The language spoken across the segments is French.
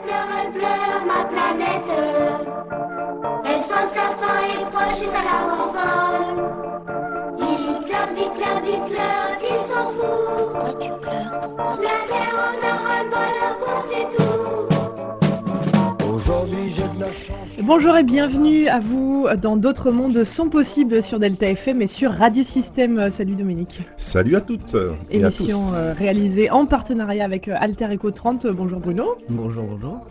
elle pleure, elle pleure, ma planète. Elle sent sa fin est proche et ça la rend folle. Dites-leur, dites-leur, dites-leur qu'ils s'en foutent. Pourquoi tu pleures Pourquoi La terre en aura Bonjour et bienvenue à vous dans D'autres mondes sont possibles sur Delta FM et sur Radio Système. Salut Dominique. Salut à toutes et à tous. Émission euh, réalisée en partenariat avec euh, Alter Eco 30. Bonjour Bruno. Bonjour, bonjour.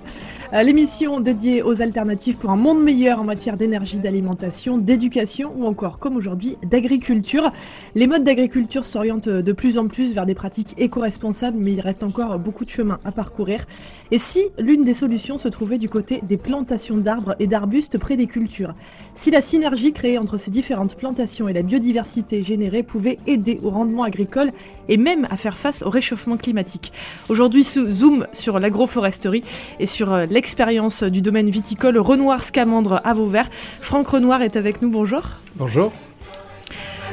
Euh, L'émission dédiée aux alternatives pour un monde meilleur en matière d'énergie, d'alimentation, d'éducation ou encore, comme aujourd'hui, d'agriculture. Les modes d'agriculture s'orientent de plus en plus vers des pratiques éco-responsables, mais il reste encore beaucoup de chemin à parcourir. Et si l'une des solutions se trouvait du côté des plantations d'arbres et d'arbustes près des cultures? Si la synergie créée entre ces différentes plantations et la biodiversité générée pouvait aider au rendement agricole et même à faire face au réchauffement climatique? Aujourd'hui, zoom sur l'agroforesterie et sur euh, l'expérience du domaine viticole Renoir Scamandre à Vauvert. Franck Renoir est avec nous, bonjour. Bonjour.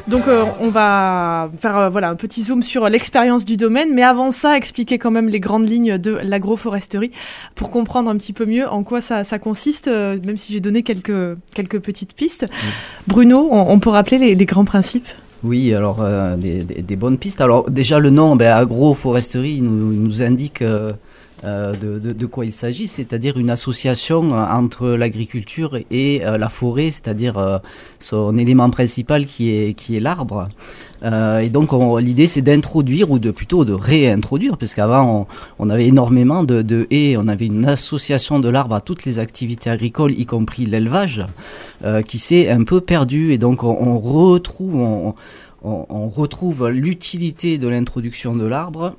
Donc euh, on va faire euh, voilà un petit zoom sur l'expérience du domaine, mais avant ça, expliquer quand même les grandes lignes de l'agroforesterie pour comprendre un petit peu mieux en quoi ça, ça consiste, euh, même si j'ai donné quelques, quelques petites pistes. Bruno, on, on peut rappeler les, les grands principes? Oui, alors euh, des, des- des bonnes pistes. Alors déjà le nom, ben, agroforesterie, nous indique euh, de, quoi il s'agit, c'est-à-dire une association euh, entre l'agriculture et euh, la forêt, c'est-à-dire son élément principal qui est, qui est l'arbre. Et donc on- l'idée c'est d'introduire ou de plutôt de réintroduire, parce qu'avant on, avait énormément de, haies, on avait une association de l'arbre à toutes les activités agricoles, y compris l'élevage, qui s'est un peu perdu. Et donc on, retrouve, on retrouve l'utilité de l'introduction de l'arbre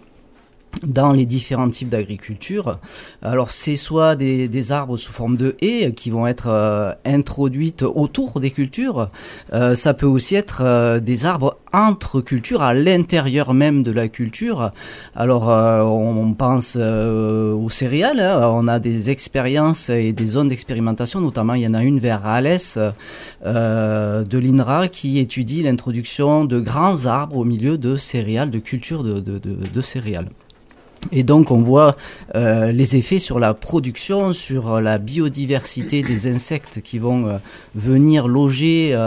dans les différents types d'agriculture. Alors c'est soit des, des arbres sous forme de haies qui vont être euh, introduites autour des cultures, Euh, ça peut aussi être euh, des arbres entre cultures, à l'intérieur même de la culture. Alors euh, on, on pense euh, aux céréales, hein. on a des expériences et des zones d'expérimentation, notamment il y en a une vers Alès de l'INRA qui étudie l'introduction de grands arbres au milieu de céréales, de cultures de, de, de céréales. Et donc on voit euh, les effets sur la production, sur euh, la biodiversité des insectes qui vont euh, venir loger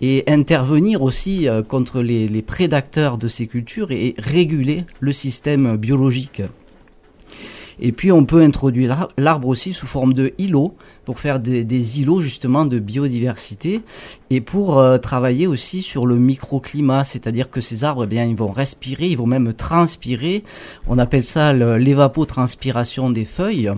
et intervenir aussi contre les prédateurs de ces cultures et réguler le système biologique. Et puis on peut introduire l'ar- l'arbre aussi sous forme de îlots pour faire des, îlots justement de biodiversité et pour euh, travailler aussi sur le microclimat, c'est-à-dire que ces arbres, eh bien, ils vont respirer, ils vont même transpirer. On appelle ça l'évapotranspiration des feuilles.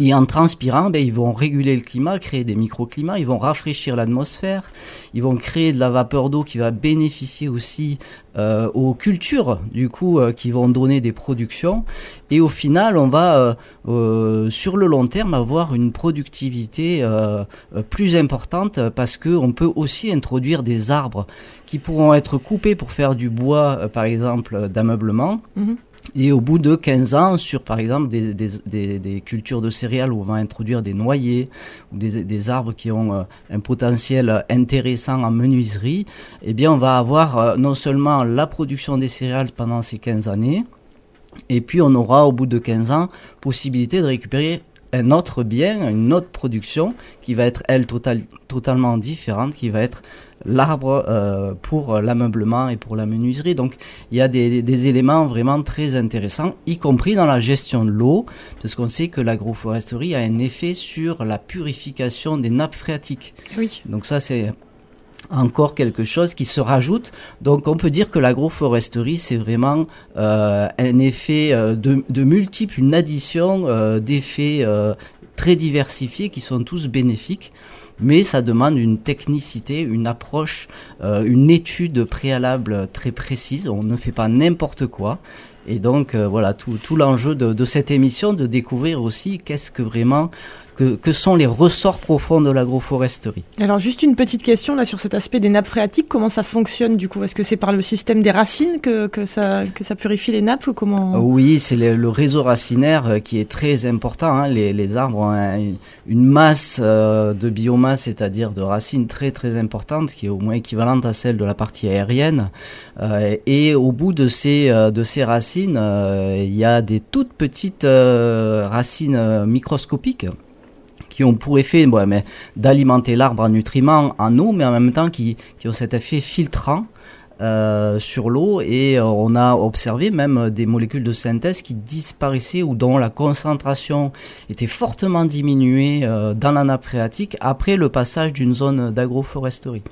Et en transpirant, ben, ils vont réguler le climat, créer des microclimats, ils vont rafraîchir l'atmosphère, ils vont créer de la vapeur d'eau qui va bénéficier aussi euh, aux cultures, du coup, euh, qui vont donner des productions. Et au final, on va, euh, sur le long terme, avoir une productivité plus importante parce que on peut aussi introduire des arbres qui pourront être coupés pour faire du bois, par exemple, d'ameublement. Mhm. Et au bout de 15 ans, sur par exemple des, cultures de céréales où on va introduire des noyers ou des, des arbres qui ont euh, un potentiel intéressant en menuiserie, eh bien on va avoir euh, non seulement la production des céréales pendant ces 15 années, et puis on aura au bout de 15 ans possibilité de récupérer un autre bien, une autre production qui va être elle total- totalement différente, qui va être l'arbre euh, pour l'ameublement et pour la menuiserie. Donc il y a des, des éléments vraiment très intéressants, y compris dans la gestion de l'eau, parce qu'on sait que l'agroforesterie a un effet sur la purification des nappes phréatiques. Oui. Donc ça c'est encore quelque chose qui se rajoute. Donc on peut dire que l'agroforesterie, c'est vraiment euh, un effet euh, de, de multiples, une addition euh, d'effets euh, très diversifiés qui sont tous bénéfiques. Mais ça demande une technicité, une approche, une étude préalable très précise. On ne fait pas n'importe quoi. Et donc voilà tout, tout l'enjeu de, de cette émission, de découvrir aussi qu'est-ce que vraiment que, que sont les ressorts profonds de l'agroforesterie. Alors juste une petite question là sur cet aspect des nappes phréatiques, comment ça fonctionne du coup? Est-ce que c'est par le système des racines que, que, ça, que ça purifie les nappes ou comment? Oui, c'est le, réseau racinaire euh, qui est très important. Hein. Les, les, arbres ont une masse euh, de biomasse, c'est-à-dire de racines très très importante, qui est au moins équivalente à celle de la partie aérienne. Euh, et au bout de ces, de ces racines, il y a des toutes petites racines microscopiques qui ont pour effet bon, d'alimenter l'arbre en nutriments, en eau, mais en même temps qui, qui ont cet effet filtrant euh, sur l'eau et euh, on a observé même des molécules de synthèse qui disparaissaient ou dont la concentration était fortement diminuée euh, dans la nappe après le passage d'une zone d'agroforesterie.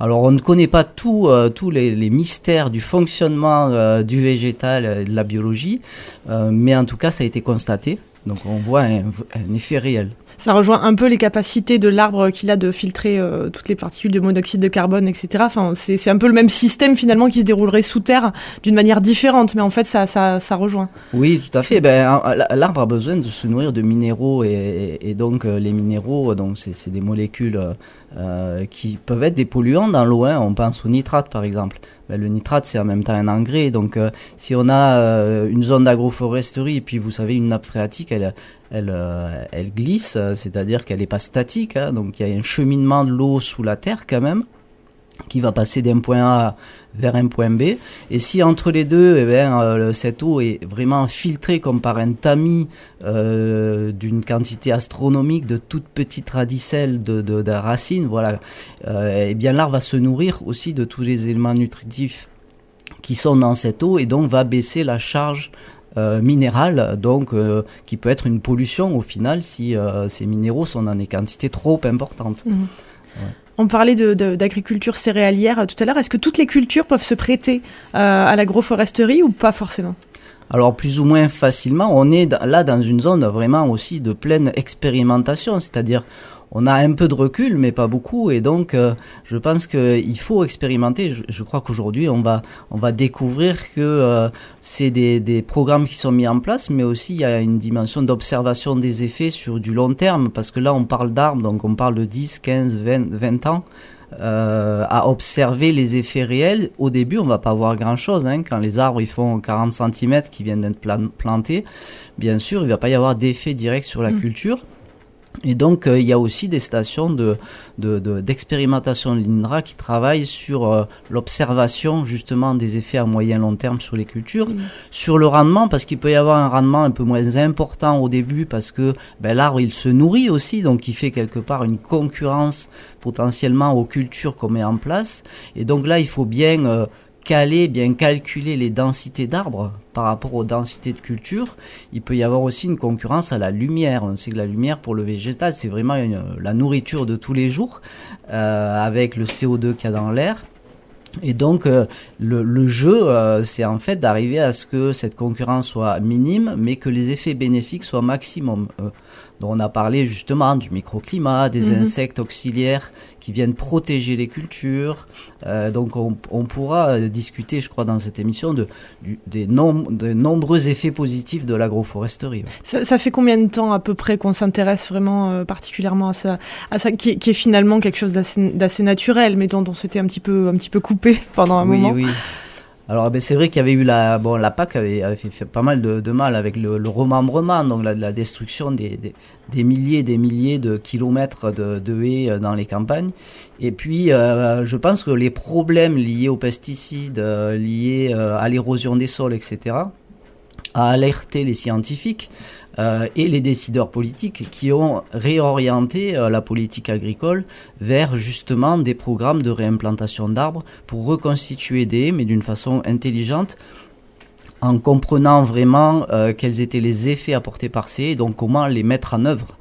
Alors on ne connaît pas tous les, les, mystères du fonctionnement du végétal et de la biologie, mais en tout cas ça a été constaté. Donc on voit un, un effet réel ça rejoint un peu les capacités de l'arbre qu'il a de filtrer euh, toutes les particules de monoxyde de carbone, etc. Enfin, c'est un peu le même système finalement qui se déroulerait sous terre d'une manière différente, mais en fait, ça, ça, ça rejoint. Oui, tout à fait. Ben, l'arbre a besoin de se nourrir de minéraux et, et donc euh, les minéraux, donc c'est des molécules euh, qui peuvent être des polluants dans l'eau. Hein. On pense au nitrate par exemple. Ben, le nitrate c'est en même temps un engrais. Donc si on a une zone d'agroforesterie et puis vous savez une nappe phréatique, euh, elle glisse, c'est-à-dire qu'elle n'est pas statique, hein, donc il y a un cheminement de l'eau sous la terre quand même, qui va passer d'un point A vers un point B. Et si entre les deux, eh bien, euh, cette eau est vraiment filtrée comme par un tamis euh, d'une quantité astronomique de toutes petites radicelles de, de, de racines, voilà, eh bien l'arbre va se nourrir aussi de tous les éléments nutritifs qui sont dans cette eau et donc va baisser la charge euh, minéral, donc euh, qui peut être une pollution au final si euh, ces minéraux sont dans des quantités trop importantes. Mhm. On parlait d'agriculture céréalière tout à l'heure. Est-ce que toutes les cultures peuvent se prêter à l'agroforesterie ou pas forcément? Alors plus ou moins facilement, on est là dans une zone vraiment aussi de pleine expérimentation, c'est-à-dire on a un peu de recul, mais pas beaucoup, et donc euh, je pense qu'il faut expérimenter. Je, crois qu'aujourd'hui on va on va découvrir que euh, c'est des, des programmes qui sont mis en place, mais aussi il y a une dimension d'observation des effets sur du long terme, parce que là on parle d'arbres, donc on parle de 10, 15, 20, 20 ans. Euh, à observer les effets réels. Au début, on va pas voir grand-chose. Hein, quand les arbres ils font 40 cm qui viennent d'être plantés, bien sûr, il va pas y avoir d'effet direct sur la mmh. culture. Et donc, euh, il y a aussi des stations de, d'expérimentation de, l'INRA qui travaillent sur euh, l'observation justement des effets à moyen long terme sur les cultures, mmh. sur le rendement, parce qu'il peut y avoir un rendement un peu moins important au début, parce que ben, l'arbre, il se nourrit aussi, donc il fait quelque part une concurrence potentiellement aux cultures qu'on met en place. Et donc là, il faut bien... Euh, caler, bien calculer les densités d'arbres par rapport aux densités de culture, il peut y avoir aussi une concurrence à la lumière. On sait que la lumière pour le végétal, c'est vraiment la nourriture de tous les jours, euh, avec le CO2 qu'il y a dans l'air. Et donc euh, le, jeu, euh, c'est en fait d'arriver à ce que cette concurrence soit minime, mais que les effets bénéfiques soient maximum. Donc on a parlé justement du microclimat, des mhm. insectes auxiliaires qui viennent protéger les cultures. Euh, donc on, pourra euh, discuter, je crois, dans cette émission de, des de nombreux effets positifs de l'agroforesterie. Ça, fait combien de temps à peu près qu'on s'intéresse vraiment euh, particulièrement à ça, à ça qui, est finalement quelque chose d'assez naturel, mais dont on s'était un petit peu un petit peu coupé pendant un moment? Oui, oui. Alors ben, c'est vrai qu'il y avait eu la bon la PAC avait, fait, pas mal de, mal avec le, remembrement, donc la, destruction des, des, milliers et des milliers de kilomètres de, de, haies euh, dans les campagnes. Et puis euh, je pense que les problèmes liés aux pesticides, euh, liés à l'érosion des sols, etc., a alerté les scientifiques euh, et les décideurs politiques qui ont réorienté euh, la politique agricole vers justement des programmes de réimplantation d'arbres pour reconstituer des mais d'une façon intelligente en comprenant vraiment euh, quels étaient les effets apportés par ces et donc comment les mettre en œuvre.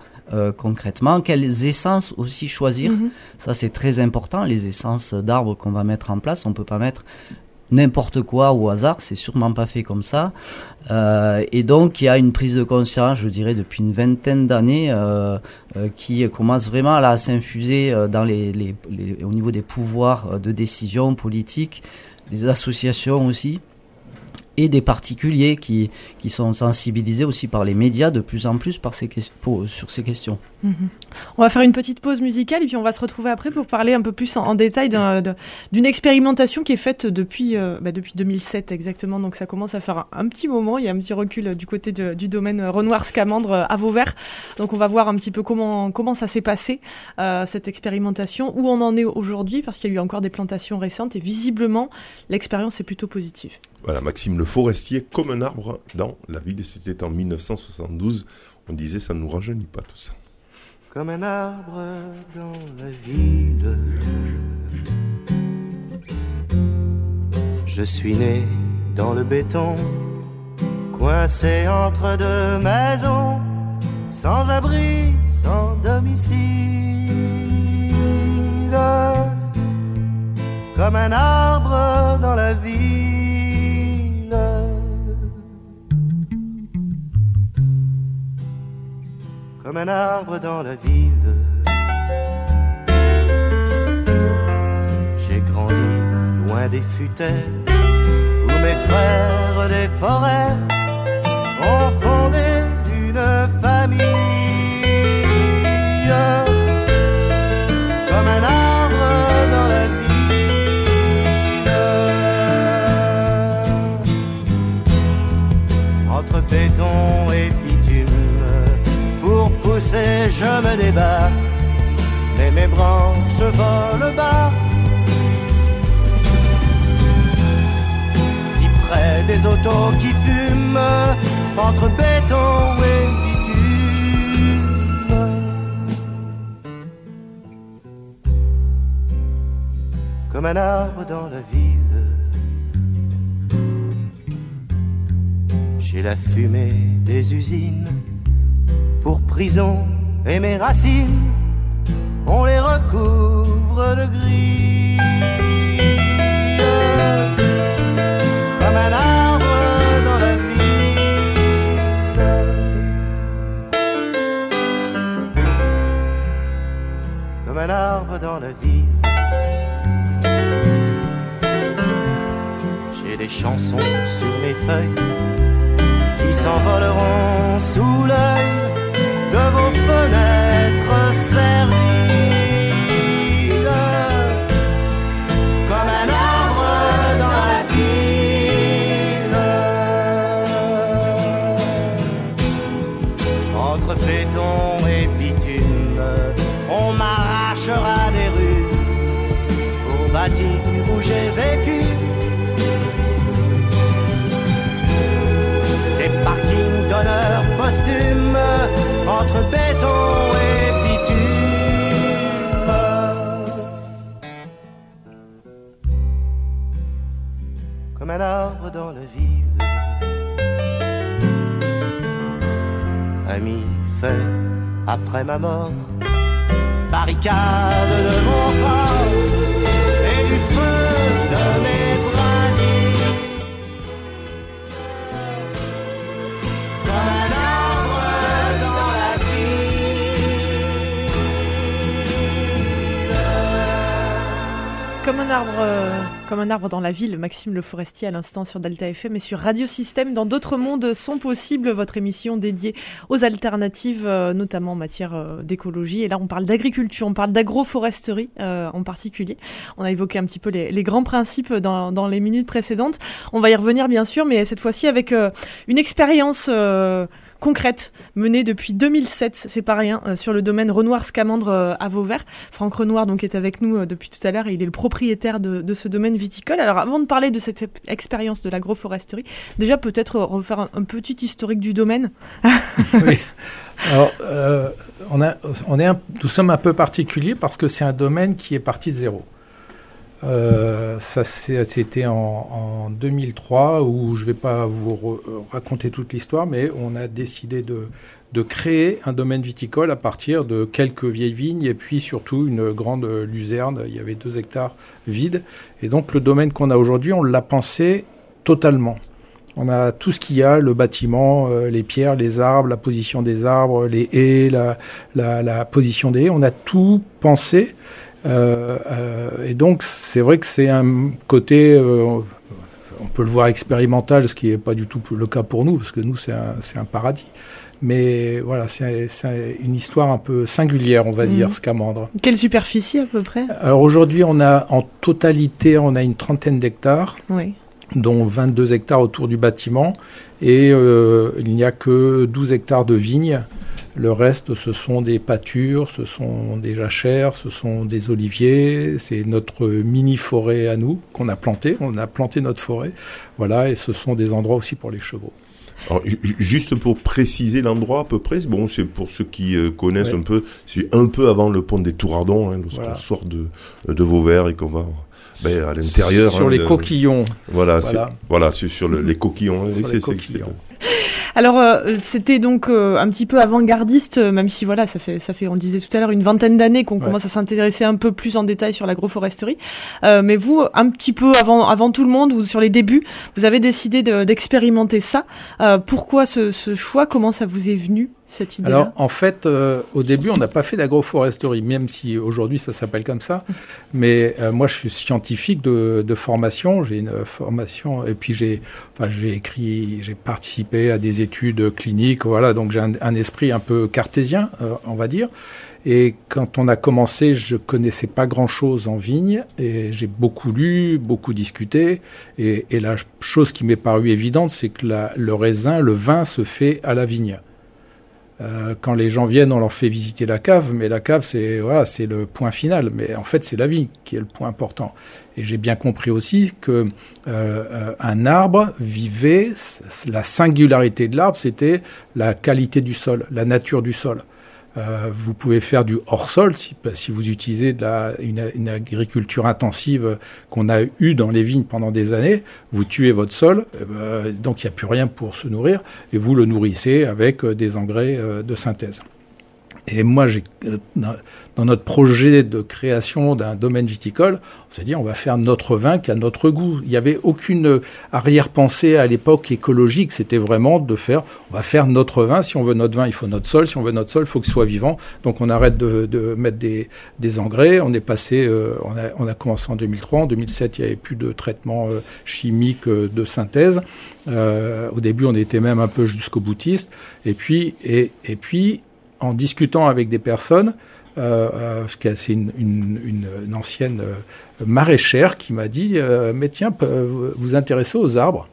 concrètement, quelles essences aussi choisir. Mm-hmm. Ça, c'est très important. Les essences d'arbres qu'on va mettre en place, on peut pas mettre n'importe quoi au hasard, c'est sûrement pas fait comme ça. Euh, et donc il y a une prise de conscience, je dirais, depuis une vingtaine d'années, euh, euh, qui commence vraiment à s'infuser dans au niveau des pouvoirs de décision politique, des associations aussi. Et des particuliers qui, qui sont sensibilisés aussi par les médias de plus en plus par ces, sur ces questions. Mhm. On va faire une petite pause musicale et puis on va se retrouver après pour parler un peu plus en, détail d'une expérimentation qui est faite depuis, euh, bah, depuis 2007 exactement. Donc ça commence à faire un, petit moment. Il y a un petit recul du côté du domaine Renoir-Scamandre à Vauvert. Donc on va voir un petit peu comment, comment ça s'est passé, euh, cette expérimentation, où on en est aujourd'hui, parce qu'il y a eu encore des plantations récentes et visiblement l'expérience est plutôt positive. Voilà, Maxime Le Forestier, comme un arbre dans la ville, c'était en 1972. On disait ça ne nous rajeunit pas tout ça. Comme un arbre dans la ville, je suis né dans le béton, coincé entre deux maisons, sans abri, sans domicile. Comme un arbre dans la ville comme un arbre dans la ville. J'ai grandi loin des futaies où mes frères des forêts ont fondé une famille. Je me débat, mais mes branches volent bas. Si près des autos qui fument, entre béton et bitume. Comme un arbre dans la ville, j'ai la fumée des usines pour prison et mes racines, on les recouvre de gris. Comme un arbre dans la ville. Comme un arbre dans la ville. J'ai des chansons sur mes feuilles qui s'envoleront sous l'œil de vos fenêtres serviles, entre béton et bitume. Comme un arbre dans la ville. Ami fait après ma mort, barricade de mon corps euh, comme un arbre dans la ville. Maxime Le Forestier à l'instant sur Delta FM et sur Radio Système. Dans d'autres mondes sont possibles. Votre émission dédiée aux alternatives, euh, notamment en matière euh, d'écologie. Et là, on parle d'agriculture, on parle d'agroforesterie en particulier. On a évoqué un petit peu les, grands principes dans, les minutes précédentes. On va y revenir bien sûr, mais cette fois-ci avec une expérience concrète menée depuis 2007, c'est pas rien, euh, sur le domaine Renoir-Scamandre euh, à Vauvert. Franck Renoir donc est avec nous euh, depuis tout à l'heure il est le propriétaire de, ce domaine viticole. Alors avant de parler de cette expérience de l'agroforesterie, déjà peut-être refaire un, petit historique du domaine. oui. Alors, on est nous sommes un peu particuliers parce que c'est un domaine qui est parti de zéro. Euh, ça, c'était en, 2003 où je ne vais pas vous raconter toute l'histoire, mais on a décidé de, de, créer un domaine viticole à partir de quelques vieilles vignes et puis surtout une grande luzerne. Il y avait deux hectares vides. Et donc le domaine qu'on a aujourd'hui, on l'a pensé totalement. On a tout ce qu'il y a, le bâtiment, euh, les pierres, les arbres, la position des arbres, les haies, la, la, la position des haies. On a tout pensé. Euh, euh, et donc, c'est vrai que c'est un côté, euh, on peut le voir expérimental, ce qui n'est pas du tout le cas pour nous, parce que nous, c'est un, un, paradis. Mais voilà, c'est une histoire un peu singulière, on va mmh. dire, Scamandre. Quelle superficie à peu près? Alors aujourd'hui, on a en totalité, on a une trentaine d'hectares. Oui dont 22 hectares autour du bâtiment, et euh, il n'y a que 12 hectares de vignes. Le reste, ce sont des pâtures, ce sont des jachères, ce sont des oliviers. C'est notre mini-forêt à nous qu'on a planté. On a planté notre forêt. Voilà, et ce sont des endroits aussi pour les chevaux. juste pour préciser l'endroit à peu près, bon, c'est pour ceux qui euh, connaissent un peu, c'est un peu avant le pont des Tourardons, hein, lorsqu'on sort de, de Vauvert et qu'on va ben, à l'intérieur. Sur hein, les coquillons. Voilà, voilà. Sur, sur les coquillons. Sur les coquillons. Alors, euh, c'était donc euh, un petit peu avant-gardiste, euh, même si voilà, ça fait, ça fait, on disait tout à l'heure, une vingtaine d'années qu'on commence à s'intéresser un peu plus en détail sur l'agroforesterie. mais vous, un petit peu avant, avant tout le monde, ou sur les débuts, vous avez décidé d'expérimenter ça. pourquoi ce, ce choix? Comment ça vous est venu? Cette idée Alors, en fait, au début, on n'a pas fait d'agroforesterie, même si aujourd'hui ça s'appelle comme ça. Mais moi, je suis scientifique de, de formation. J'ai une formation, et puis j'ai enfin, écrit, j'ai participé à des études cliniques, voilà, donc j'ai un, esprit un peu cartésien, euh, on va dire. Et quand on a commencé, je connaissais pas grand-chose en vigne et j'ai beaucoup lu, beaucoup discuté. Et, la chose qui m'est parue évidente, c'est que le raisin, le vin se fait à la vigne. Euh, quand les gens viennent, on leur fait visiter la cave, mais la cave, c'est voilà, c'est le point final. Mais en fait, c'est la vigne qui est le point important. Et j'ai bien compris aussi que euh, euh, un arbre vivait, la singularité de l'arbre, c'était la qualité du sol, la nature du sol. Euh, vous pouvez faire du hors-sol si, si, vous utilisez une, agriculture intensive qu'on a eue dans les vignes pendant des années. Vous tuez votre sol, ben, donc il n'y a plus rien pour se nourrir, et vous le nourrissez avec des engrais de synthèse. Et moi, j'ai, euh, dans notre projet de création d'un domaine viticole, on s'est dit on va faire notre vin qui a notre goût. Il n'y avait aucune arrière-pensée à l'époque écologique. C'était vraiment de faire, on va faire notre vin. Si on veut notre vin, il faut notre sol. Si on veut notre sol, il faut qu'il soit vivant. Donc on arrête de, mettre des, engrais. On est passé, euh, on, a, commencé en 2003. En 2007, il n'y avait plus de traitement euh, chimique de synthèse. au début, on était même un peu jusqu'au boutiste. Et puis, et puis en discutant avec des personnes, euh, euh c'est une, une, une, ancienne euh, maraîchère qui m'a dit euh, Mais tiens, vous vous intéressez aux arbres?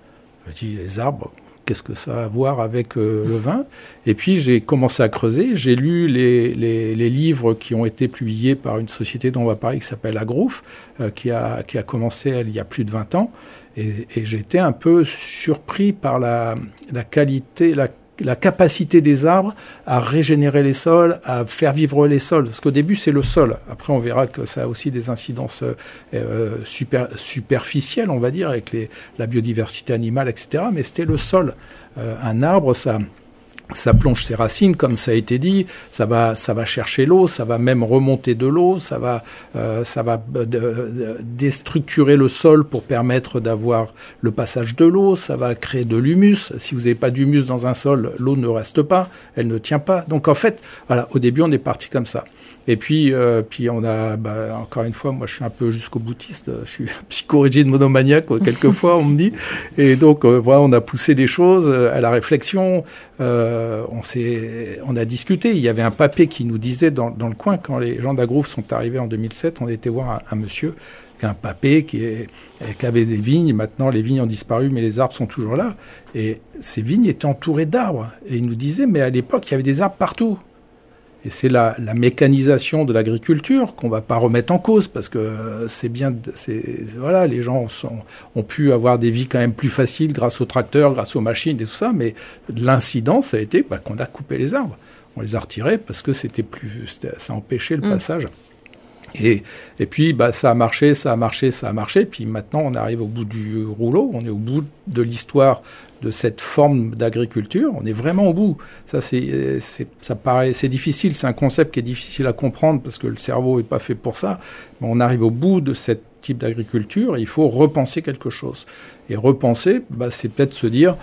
Je dit Les arbres, qu'est-ce que ça a à voir avec le vin? Et puis j'ai commencé à creuser. J'ai lu les, les, livres qui ont été publiés par une société dont on va parler qui s'appelle Agrouf, qui, a, qui a commencé il y a plus de 20 ans. Et, et j'étais un peu surpris par la, la qualité, la la capacité des arbres à régénérer les sols, à faire vivre les sols. Parce qu'au début, c'est le sol. Après, on verra que ça a aussi des incidences euh, super, superficielles, on va dire, avec la biodiversité animale, etc. Mais c'était le sol. Euh, un arbre, ça ça plonge ses racines, comme ça a été dit, ça va, ça va chercher l'eau, ça va même remonter de l'eau, ça va, euh, ça va euh, déstructurer le sol pour permettre d'avoir le passage de l'eau, ça va créer de l'humus. Si vous n'avez pas d'humus dans un sol, l'eau ne reste pas, elle ne tient pas. Donc en fait, voilà, au début on est parti comme ça. Et puis, euh, puis on a, bah, encore une fois, moi je suis un peu jusqu'au boutiste, je suis psychorigide monomaniaque quelquefois on me dit. Et donc euh, voilà, on a poussé des choses euh, à la réflexion. Euh, on on a discuté. Il y avait un papier qui nous disait dans, dans le coin quand les gens d'Agrouf sont arrivés en 2007, on était voir un, monsieur un papé qui, est, qui, avait des vignes. Maintenant, les vignes ont disparu, mais les arbres sont toujours là. Et ces vignes étaient entourées d'arbres. Et il nous disait, mais à l'époque, il y avait des arbres partout. Et c'est la, mécanisation de l'agriculture qu'on va pas remettre en cause parce que c'est bien, voilà, les gens ont pu avoir des vies quand même plus faciles grâce aux tracteurs, grâce aux machines et tout ça, mais l'incidence a été bah, qu'on a coupé les arbres, on les a retirés parce que c'était plus, ça empêchait le mmh. passage. Et, et, puis, bah, ça a marché, ça a marché, ça a marché. Puis maintenant, on arrive au bout du rouleau, on est au bout de l'histoire de cette forme d'agriculture. On est vraiment au bout. Ça, c'est, ça c'est difficile. C'est un concept qui est difficile à comprendre parce que le cerveau n'est pas fait pour ça. Mais on arrive au bout de ce type d'agriculture. il faut repenser quelque chose. Et repenser, bah, c'est peut-être se dire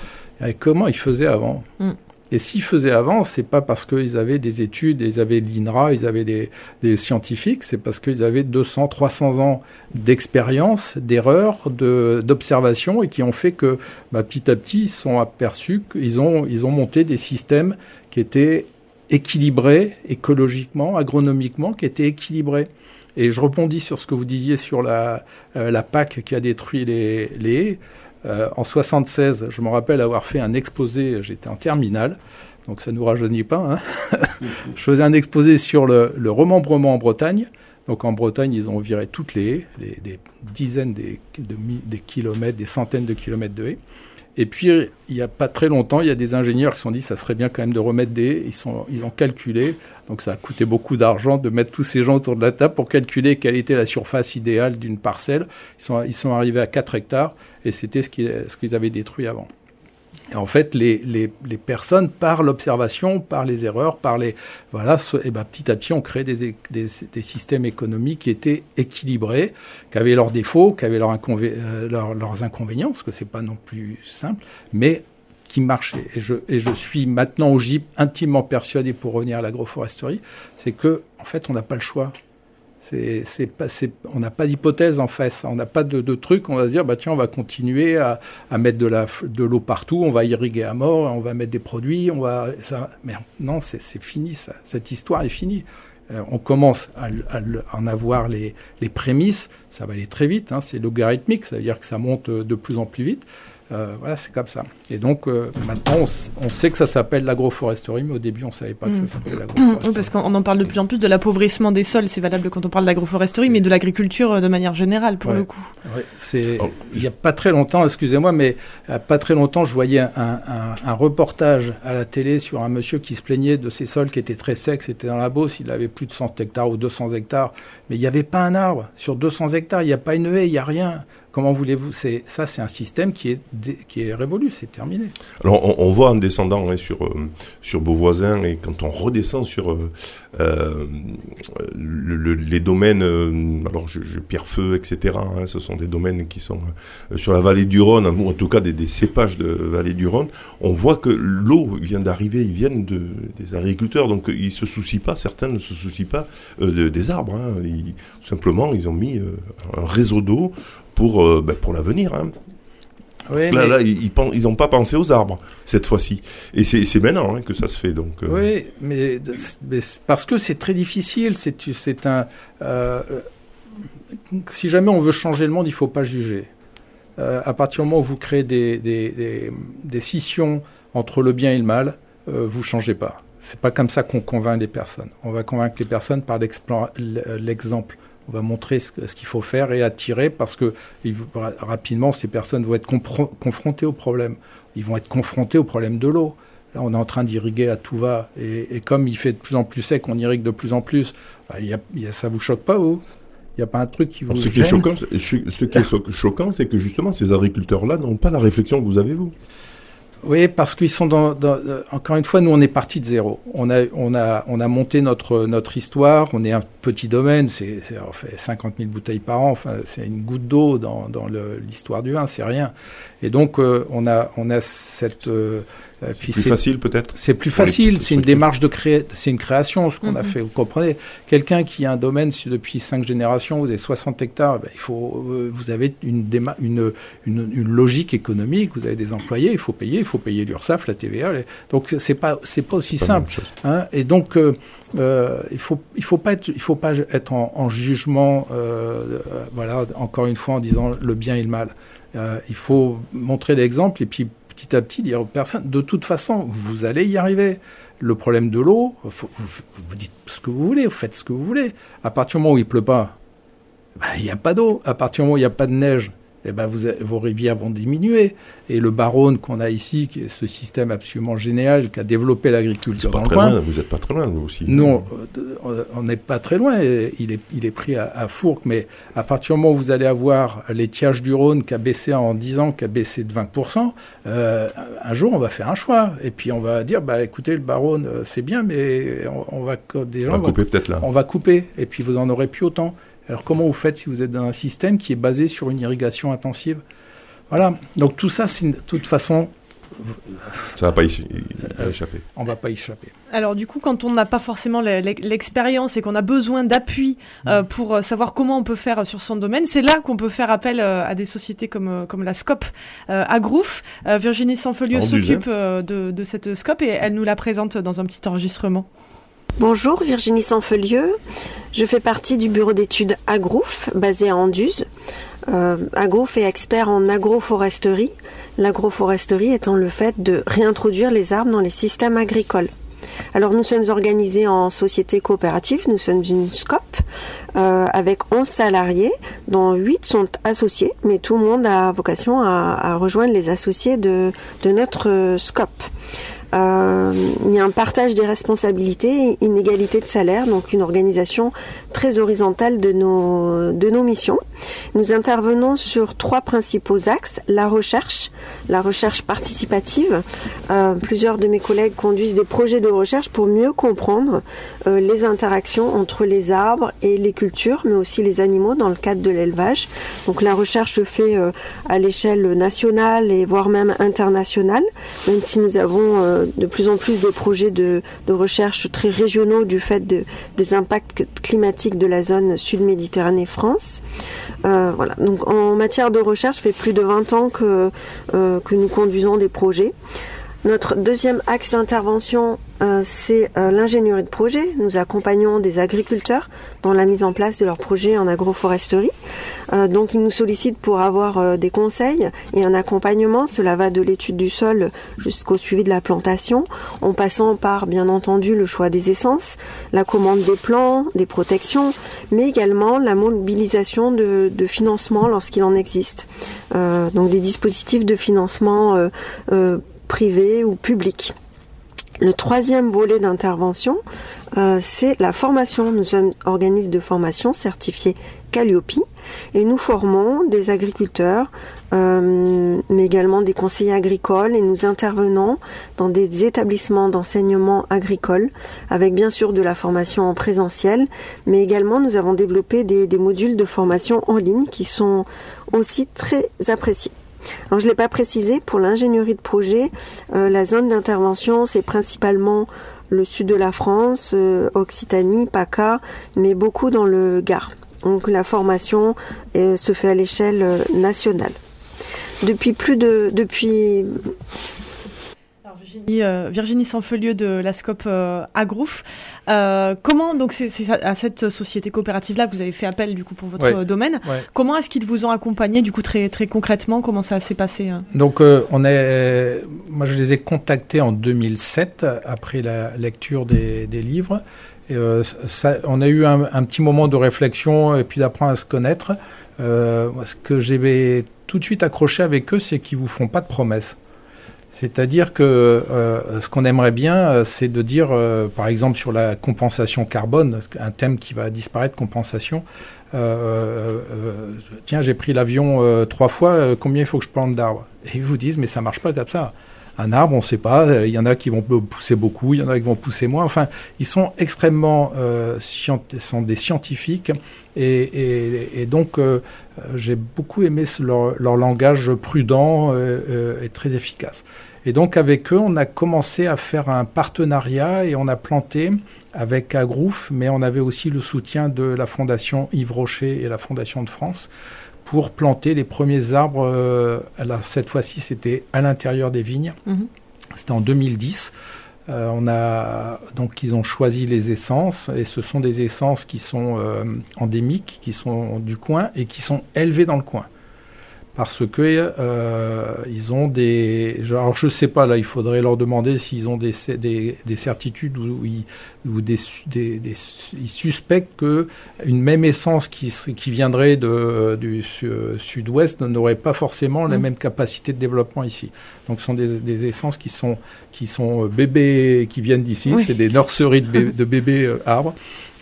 eh, comment il faisait avant? Mm. Et s'ils faisaient avant, c'est pas parce qu'ils avaient des études, ils avaient l'INRA, ils avaient des, scientifiques, c'est parce qu'ils avaient 200, 300 ans d'expérience, d'erreurs, d'observation, et qui ont fait que bah, petit à petit, ils sont aperçus qu'ils ont, ils ont monté des systèmes qui étaient équilibrés écologiquement, agronomiquement, qui étaient équilibrés. Et je rebondis sur ce que vous disiez sur la, euh, PAC qui a détruit les, les haies. Euh, en 76, je me rappelle avoir fait un exposé, j'étais en terminale, donc ça ne nous rajeunit pas. Hein. je faisais un exposé sur le, le, remembrement en Bretagne. Donc en Bretagne, ils ont viré toutes les haies, les, des dizaines de, kilomètres, des centaines de kilomètres de haies. Et puis, il n'y a pas très longtemps, il y a des ingénieurs qui se sont dit ça serait bien quand même de remettre des. Ils, sont, ils ont calculé, donc ça a coûté beaucoup d'argent de mettre tous ces gens autour de la table pour calculer quelle était la surface idéale d'une parcelle. Ils sont, ils sont arrivés à 4 hectares et c'était ce qu'ils ce avaient détruit avant. Et en fait, les, les, les, personnes, par l'observation, par les erreurs, par les voilà, et ben, petit à petit, on crée des, des, systèmes économiques qui étaient équilibrés, qui avaient leurs défauts, qui avaient leurs, inconvé euh, leurs inconvénients, parce que c'est pas non plus simple, mais qui marchaient. Et je, et je suis maintenant au GIP intimement persuadé, pour revenir à l'agroforesterie, c'est que en fait, on n'a pas le choix. On n'a pas d'hypothèse en face, on n'a pas de, truc. On va se dire, bah tiens, on va continuer à, mettre de, l'eau partout, on va irriguer à mort, on va mettre des produits, on va. Ça, mais non, c'est, fini, ça. cette histoire est finie. Euh, on commence à, en avoir les, prémices, ça va aller très vite, hein, c'est logarithmique, ça veut dire que ça monte de plus en plus vite. Euh, voilà, c'est comme ça. Et donc, euh, maintenant, on, on, sait que ça s'appelle l'agroforesterie, mais au début, on ne savait pas que ça mmh. s'appelait l'agroforesterie. Oui, parce qu'on en parle de plus en plus de l'appauvrissement des sols. C'est valable quand on parle d'agroforesterie, mais de l'agriculture euh, de manière générale, pour ouais. le coup. Ouais, c'est... Oh. Il n'y a pas très longtemps, excusez-moi, mais il n'y a pas très longtemps, je voyais un, un, un, reportage à la télé sur un monsieur qui se plaignait de ses sols qui étaient très secs. C'était dans la Beauce, il avait plus de 100 hectares ou 200 hectares, mais il n'y avait pas un arbre. Sur 200 hectares, il n'y a pas une haie, il n'y a rien. Comment voulez-vous C'est ça, c'est un système qui est révolu, c'est terminé. Alors on, voit en descendant hein, sur euh, Beauvoisin et quand on redescend sur euh, euh le, le, les domaines, alors je, je Pierrefeu, etc. Hein, ce sont des domaines qui sont sur la vallée du Rhône, en tout cas des, cépages de vallée du Rhône. On voit que l'eau vient d'arriver, ils viennent de, des agriculteurs, donc ils se soucient pas, certains ne se soucient pas de, des arbres. Hein, simplement, ils ont mis un réseau d'eau pour, euh, ben, pour l'avenir. Hein. Oui, là, mais... là, ils ils n'ont pas pensé aux arbres cette fois-ci. Et c'est maintenant hein, que ça se fait. Donc, euh... Oui, mais, mais parce que c'est très difficile. C'est un. Euh, si jamais on veut changer le monde, il ne faut pas juger. Euh, à partir du moment où vous créez des, des, des, des scissions entre le bien et le mal, vous ne changez pas. C'est pas comme ça qu'on convainc les personnes. On va convaincre les personnes par l'exemple on va montrer ce, ce qu'il faut faire et attirer parce que il, rapidement, ces personnes vont être confrontées au problème. Ils vont être confrontés au problème de l'eau. Là, on est en train d'irriguer à tout va. Et, et, comme il fait de plus en plus sec, on irrigue de plus en plus. Bah, ça vous choque pas, vous? Il n'y a pas un truc qui vous. ce, qui est choquant, ce qui est choquant, c'est que justement, ces agriculteurs-là n'ont pas la réflexion que vous avez, vous. Oui, parce qu'ils sont dans, dans, Encore une fois, nous, on est parti de zéro. On a, on a, on a monté notre, notre histoire. On est un petit domaine. C'est, on fait 50 000 bouteilles par an. Enfin, c'est une goutte d'eau dans, dans l'histoire du vin. C'est rien. Et donc, euh, on a, on a cette. Euh, c'est plus facile peut-être. C'est plus facile. C'est une démarche de créer. C'est une création, ce qu'on mm -hmm. a fait. Vous comprenez Quelqu'un qui a un domaine depuis cinq générations, vous avez 60 hectares. Ben, il faut. Euh, vous avez une, une, une, une, logique économique. Vous avez des employés. Il faut payer. Il faut payer l'URSSAF, la TVA. Les... Donc c'est pas c'est pas aussi pas simple. Hein Et donc euh, euh, il faut il faut pas être il faut pas être en, en jugement. Euh, voilà. Encore une fois en disant le bien et le mal. Euh, il faut montrer l'exemple et puis petit à petit dire aux personnes, de toute façon, vous allez y arriver. Le problème de l'eau, vous, dites ce que vous voulez, vous faites ce que vous voulez. À partir du moment où il pleut pas, il n'y a pas d'eau. À partir du moment où il n'y a pas de neige, eh ben vous, vos rivières vont diminuer. Et le Baronne qu'on a ici, qui est ce système absolument génial qu'a développé l'agriculture dans le. Loin, vous n'êtes pas très loin, vous aussi. Non, on n'est pas très loin. Il est, il est pris à, à Fourques, mais à partir du moment où vous allez avoir l'étiage du Rhône qui a baissé en 10 ans, qui a baissé de 20%, euh, un jour on va faire un choix. Et puis on va dire, bah écoutez, le Baronne, c'est bien, mais on, on va déjà... On va couper peut-être là. On va couper, et puis vous en aurez plus autant. Alors comment vous faites si vous êtes dans un système qui est basé sur une irrigation intensive? Voilà, donc tout ça, c'est de toute façon, Ça va pas y, échapper. On va pas y échapper. Alors du coup, quand on n'a pas forcément l'expérience et qu'on a besoin d'appui mm. pour savoir comment on peut faire sur son domaine, c'est là qu'on peut faire appel à des sociétés comme, comme la SCOP à Grouf. Virginie Sanfelieu s'occupe de, de cette SCOP et elle nous la présente dans un petit enregistrement. Bonjour, Virginie Sanfelieu. Je fais partie du bureau d'études Agrouf, basé à Anduze. Euh, Agrouf est expert en agroforesterie, l'agroforesterie étant le fait de réintroduire les arbres dans les systèmes agricoles. Alors nous sommes organisés en société coopérative, nous sommes une SCOP euh, avec 11 salariés dont 8 sont associés, mais tout le monde a vocation à, rejoindre les associés de, de notre SCOP. Euh, il y a un partage des responsabilités, une égalité de salaire, donc une organisation très horizontale de nos, de nos missions. Nous intervenons sur trois principaux axes. La recherche, la recherche participative. Euh, plusieurs de mes collègues conduisent des projets de recherche pour mieux comprendre euh, les interactions entre les arbres et les cultures, mais aussi les animaux dans le cadre de l'élevage. Donc la recherche se fait à l'échelle nationale et voire même internationale, même si nous avons de plus en plus des projets de, recherche très régionaux du fait de, des impacts climatiques de la zone sud-Méditerranée-France. Euh, en matière de recherche, fait plus de 20 ans euh, que nous conduisons des projets. Notre deuxième axe d'intervention, euh, c'est euh, l'ingénierie de projet. Nous accompagnons des agriculteurs dans la mise en place de leurs projets en agroforesterie. Euh, donc ils nous sollicitent pour avoir des conseils et un accompagnement. Cela va de l'étude du sol jusqu'au suivi de la plantation, en passant par bien entendu le choix des essences, la commande des plants, des protections, mais également la mobilisation de, de financement lorsqu'il en existe. donc des dispositifs de financement privé ou public. Le troisième volet d'intervention, euh, c'est la formation. Nous sommes organisme de formation certifié Calliope et nous formons des agriculteurs, euh, mais également des conseillers agricoles et nous intervenons dans des établissements d'enseignement agricole avec bien sûr de la formation en présentiel, mais également nous avons développé des modules de formation en ligne qui sont aussi très appréciés. Alors je ne l'ai pas précisé, pour l'ingénierie de projet, euh, la zone d'intervention, c'est principalement le sud de la France, euh, Occitanie, PACA, mais beaucoup dans le Gard. Donc la formation euh, se fait à l'échelle nationale. Depuis plus de depuis Virginie, euh, Virginie Sanfelieu de la SCOP euh, Agrouf. Euh, comment, donc c'est à cette société coopérative-là que vous avez fait appel du coup pour votre domaine. Comment est-ce qu'ils vous ont accompagné du coup très, très concrètement? Comment ça s'est passé hein? Donc on est, moi je les ai contactés en 2007 après la lecture des, livres. Et, ça, on a eu un, un, petit moment de réflexion et puis d'apprendre à se connaître. ce que j'ai tout de suite accroché avec eux, c'est qu'ils vous font pas de promesses. C'est-à-dire que euh, ce qu'on aimerait bien, euh, c'est de dire, euh, par exemple, sur la compensation carbone, un thème qui va disparaître, compensation. tiens, j'ai pris l'avion trois fois, combien il faut que je plante d'arbres? Et ils vous disent, mais ça marche pas comme ça. Un arbre, on ne sait pas. Il y en a qui vont pousser beaucoup, il y en a qui vont pousser moins. Enfin, ils sont extrêmement sont des scientifiques et, donc j'ai beaucoup aimé leur, leur langage prudent et très efficace. Et donc avec eux, on a commencé à faire un partenariat et on a planté avec Agrouf, mais on avait aussi le soutien de la Fondation Yves Rocher et la Fondation de France pour planter les premiers arbres. Euh, cette fois-ci, c'était à l'intérieur des vignes. Mhm. C'était en 2010. Euh, on a donc ils ont choisi les essences et ce sont des essences qui sont euh, endémiques, qui sont du coin et qui sont élevées dans le coin parce que euh, ils ont des. Alors je sais pas là, il faudrait leur demander s'ils ont des, des, des, certitudes ou, ou des, des, ils suspectent que une même essence qui, qui viendrait de, du sud-ouest n'aurait pas forcément la mmh. même capacité de développement ici. Donc ce sont des, des essences qui sont qui sont bébés qui viennent d'ici, c'est des nurseries de, de bébés euh, arbres.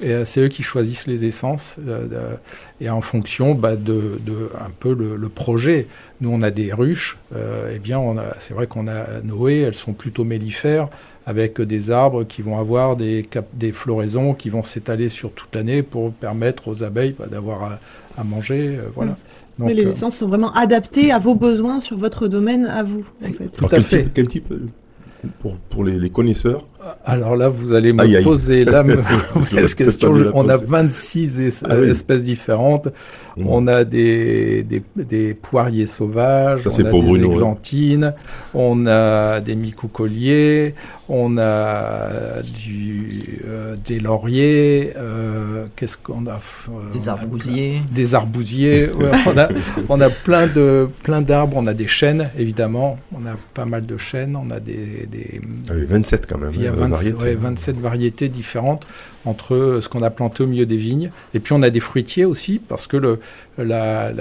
Et euh, c'est eux qui choisissent les essences euh, et en fonction bah, de, de, un peu le, projet. Nous, on a des ruches. Euh, eh bien, c'est vrai qu'on a Noé, elles sont plutôt mellifères avec des arbres qui vont avoir des, des floraisons qui vont s'étaler sur toute l'année pour permettre aux abeilles bah, d'avoir à, manger. voilà. Mais les essences sont vraiment adaptées à vos besoins sur votre domaine, à vous. Tout à fait. quel type pour, pour les, connaisseurs Alors là, vous allez me poser la question. On a 26 ah espèces différentes. Mmh. On a des, des, poiriers sauvages, on a des églantines, on a des micoucolliers, on a du, euh, des lauriers, euh, qu'est-ce qu'on a Des arbousiers. Des arbousiers, on, a, on a plein de plein d'arbres, on a des chênes, évidemment, on a pas mal de chênes, on a des... des 27 ah quand même. Il y a 27 variétés différentes entre ce qu'on a planté au milieu des vignes. Et puis on a des fruitiers aussi, parce que la,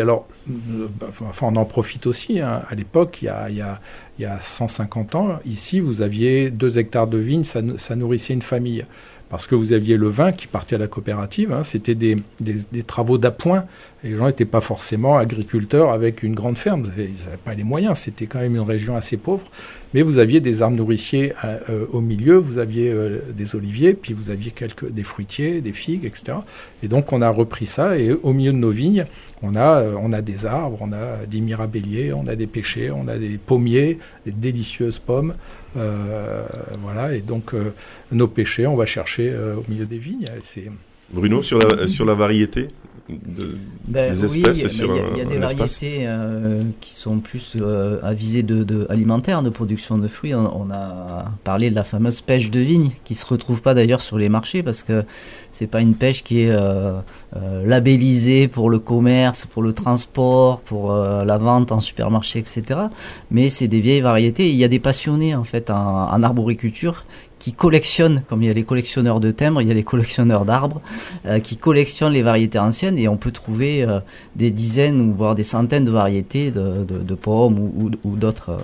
alors enfin, on en profite aussi. Hein. À l'époque, il y a, il y, a, il y a 150 ans, ici, vous aviez deux hectares de vignes, ça nourrissait une famille parce que vous aviez le vin qui partait à la coopérative, hein, c'était des, travaux d'appoint. Les gens n'étaient pas forcément agriculteurs avec une grande ferme, ils n'avaient pas les moyens, c'était quand même une région assez pauvre. Mais vous aviez des arbres nourriciers euh, euh, au milieu, vous aviez euh, des oliviers, puis vous aviez quelques, des fruitiers, des figues, etc. Et donc on a repris ça, et au milieu de nos vignes, on a, on a des arbres, on a des mirabelliers, on a des pêchers, on a des pommiers, des délicieuses pommes. Voilà, et donc nos pêchers, on va chercher au milieu des vignes. Bruno, sur la, sur la variété ben des espèces Il y a, des variétés euh, qui sont plus euh, à visée de, alimentaire, de production de fruits. On, a parlé de la fameuse pêche de vigne, qui se retrouve pas d'ailleurs sur les marchés parce que c'est pas une pêche qui est euh, labellisée pour le commerce, pour le transport, pour la vente en supermarché, etc. Mais c'est des vieilles variétés. il y a des passionnés en fait en arboriculture qui collectionnent, comme il y a les collectionneurs de timbres, il y a les collectionneurs d'arbres, euh, qui collectionnent les variétés anciennes et on peut trouver euh, des dizaines ou voire des centaines de variétés de, pommes ou, d'autres. Euh,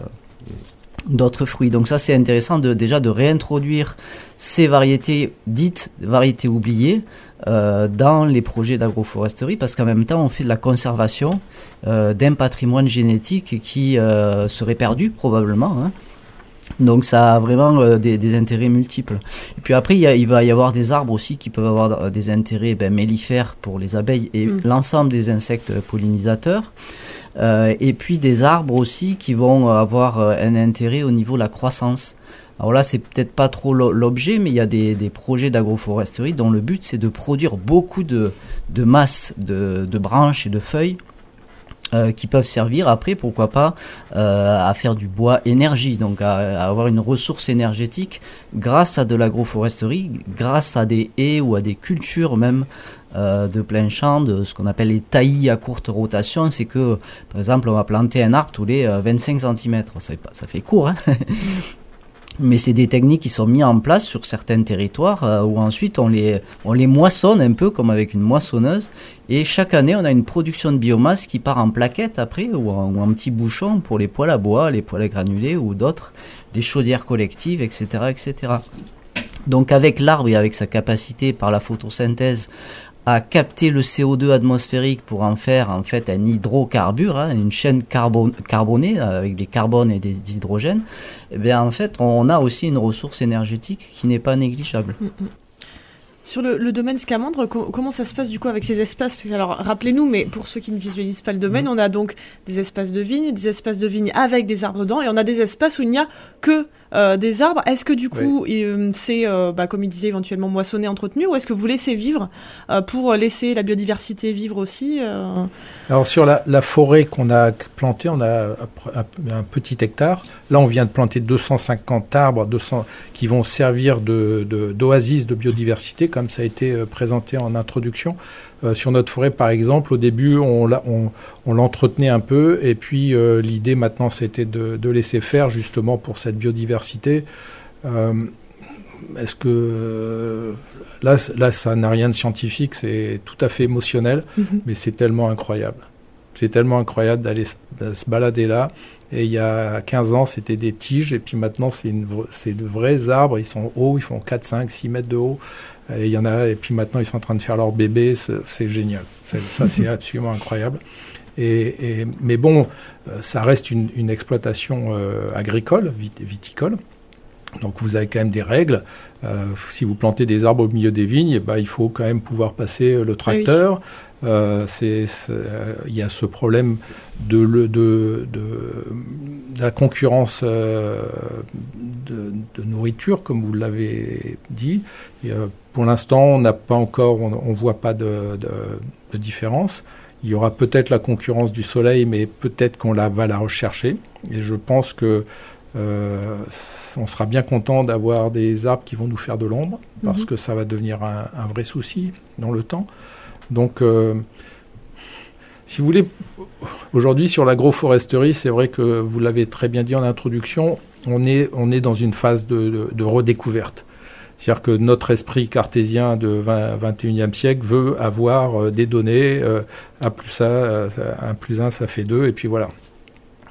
d'autres fruits. Donc ça c'est intéressant de, déjà de réintroduire ces variétés dites variétés oubliées dans les projets d'agroforesterie parce qu'en même temps on fait de la conservation d'un patrimoine génétique qui serait perdu probablement. Hein. Donc ça a vraiment euh, des, intérêts multiples. Et puis après, il, va y avoir des arbres aussi qui peuvent avoir euh, des intérêts ben, mellifères pour les abeilles et mm. l'ensemble des insectes pollinisateurs. Euh, et puis des arbres aussi qui vont avoir un intérêt au niveau de la croissance. Alors là, c'est peut-être pas trop l'objet, mais il y a des, projets d'agroforesterie dont le but c'est de produire beaucoup de, de masse de, branches et de feuilles euh, qui peuvent servir après, pourquoi pas, euh, à faire du bois énergie, donc à, avoir une ressource énergétique grâce à de l'agroforesterie, grâce à des haies ou à des cultures même euh, de plein champ, de ce qu'on appelle les taillis à courte rotation. C'est que, par exemple, on va planter un arbre tous les 25 cm. Ça, fait court, hein mais c'est des techniques qui sont mises en place sur certains territoires euh, où ensuite on les, on les moissonne un peu comme avec une moissonneuse et chaque année on a une production de biomasse qui part en plaquettes après ou en, ou en petits bouchons pour les poêles à bois, les poêles à granulés ou d'autres, des chaudières collectives, etc., etc. Donc avec l'arbre et avec sa capacité par la photosynthèse à capter le CO2 atmosphérique pour en faire en fait un hydrocarbure, hein, une chaîne carbonée avec des carbones et des hydrogènes, eh bien en fait on a aussi une ressource énergétique qui n'est pas négligeable. Mm, mm. Sur le, domaine Scamandre, comment ça se passe du coup avec ces espaces? Alors rappelez-nous, mais pour ceux qui ne visualisent pas le domaine, mm. on a donc des espaces de vignes, des espaces de vignes avec des arbres dedans, et on a des espaces où il n'y a que euh, des arbres. Est-ce que du coup, euh, c'est, euh, bah, comme il disait, éventuellement moissonné, entretenu, ou est-ce que vous laissez vivre pour laisser la biodiversité vivre aussi Alors sur la, forêt qu'on a plantée, on a un petit hectare. Là, on vient de planter 250 arbres 200, qui vont servir d'oasis de, de biodiversité, comme ça a été présenté en introduction. Euh, sur notre forêt, par exemple, au début, on, l'entretenait un peu, et puis euh, l'idée maintenant, c'était de, laisser faire justement pour cette biodiversité. Euh, est-ce que là, là, ça n'a rien de scientifique, c'est tout à fait émotionnel, mm-hmm. mais c'est tellement incroyable. C'est tellement incroyable d'aller se balader là. Et il y a 15 ans, c'était des tiges, et puis maintenant, c'est de vrais arbres. Ils sont hauts, ils font 4, 5, 6 mètres de haut. Et il y en a, et puis maintenant ils sont en train de faire leur bébé, c'est génial. Ça, c'est absolument incroyable. Et, mais bon, euh, ça reste une, exploitation euh, agricole, viticole. Donc vous avez quand même des règles. Euh, si vous plantez des arbres au milieu des vignes, bah, il faut quand même pouvoir passer le tracteur. Euh, il y a ce problème de, le, de, de, la concurrence euh, de, nourriture, comme vous l'avez dit. Et, euh, pour l'instant, on n'a pas encore, on ne voit pas de, différence. Il y aura peut-être la concurrence du soleil, mais peut-être qu'on la, va la rechercher. Et je pense que euh, on sera bien content d'avoir des arbres qui vont nous faire de l'ombre, parce mhm. que ça va devenir un, vrai souci dans le temps. Donc, euh, si vous voulez, aujourd'hui sur l'agroforesterie, c'est vrai que vous l'avez très bien dit en introduction, on est, on est dans une phase de, redécouverte. C'est-à-dire que notre esprit cartésien de 20, 21e siècle veut avoir euh, des données, A plus A, 1 plus 1, ça fait 2, et puis voilà.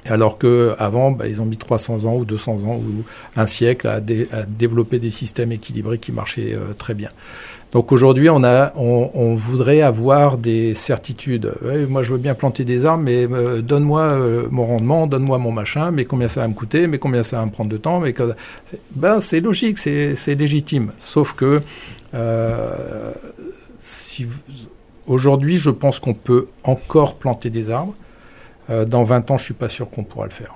Alors qu'avant, bah, ils ont mis 300 ans ou 200 ans ou un siècle à, développer des systèmes équilibrés qui marchaient euh, très bien. Donc aujourd'hui, on, on, voudrait avoir des certitudes. moi, je veux bien planter des arbres, mais euh, donne-moi euh, mon rendement, donne-moi mon machin, mais combien ça va me coûter, mais combien ça va me prendre de temps. Mais ben, c'est logique, c'est légitime. Sauf que si, aujourd'hui, je pense qu'on peut encore planter des arbres euh, dans 20 ans, je suis pas sûr qu'on pourra le faire.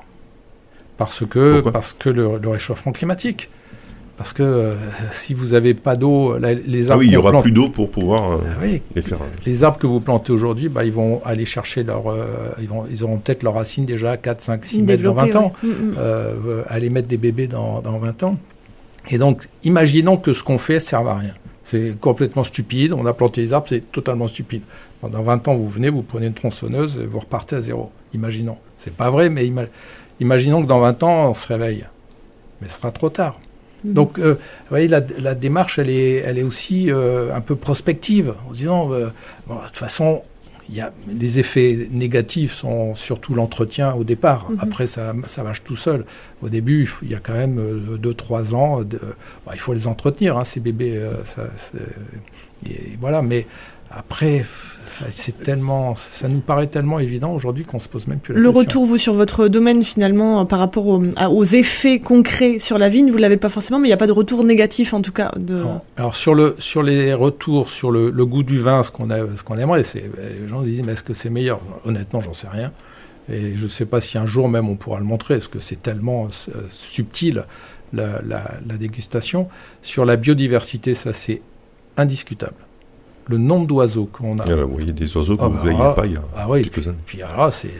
Parce que, parce que le, réchauffement climatique. Parce que euh, si vous n'avez pas d'eau, les arbres. Ah oui, il n'y aura plus d'eau pour pouvoir euh, ah les faire. Les arbres que vous plantez aujourd'hui, bah, ils vont aller chercher leur. ils, vont, ils auront peut-être leurs racines déjà 4, 5, 6 mètres dans 20 ans. Mm, mm. aller mettre des bébés dans, dans 20 ans. Et donc, imaginons que ce qu'on fait ne serve à rien. C'est complètement stupide. On a planté les arbres, c'est totalement stupide. Pendant 20 ans, vous venez, vous prenez une tronçonneuse et vous repartez à zéro. Imaginons. C'est pas vrai, mais imaginons que dans 20 ans, on se réveille. Mais ce sera trop tard. Mhm. Donc, euh, vous voyez, la, démarche, elle est, elle est aussi euh, un peu prospective, en disant, euh, de toute façon, y a, les effets négatifs sont surtout l'entretien au départ. Mhm. Après, ça, ça marche tout seul. Au début, il y a quand même 2-3 ans, il faut les entretenir, hein, ces bébés. Ça, et voilà, mais après, c'est tellement, ça nous paraît tellement évident aujourd'hui qu'on se pose même plus la question. Le retour, vous, sur votre domaine, finalement, par rapport aux effets concrets sur la vigne, vous l'avez pas forcément, mais il n'y a pas de retour négatif, en tout cas. De... Alors, sur, le, sur les retours, sur le, goût du vin, ce qu'on aimerait, c'est, les gens disent, mais est-ce que c'est meilleur? Honnêtement, j'en sais rien. Et je ne sais pas si un jour même on pourra le montrer, parce que c'est tellement euh, subtil, la, la dégustation. Sur la biodiversité, ça, c'est indiscutable le nombre d'oiseaux qu'on a. Ah vous voyez des oiseaux que ah vous ne bah, voyez pas il y a ah, oui, quelques années. Puis alors c'est,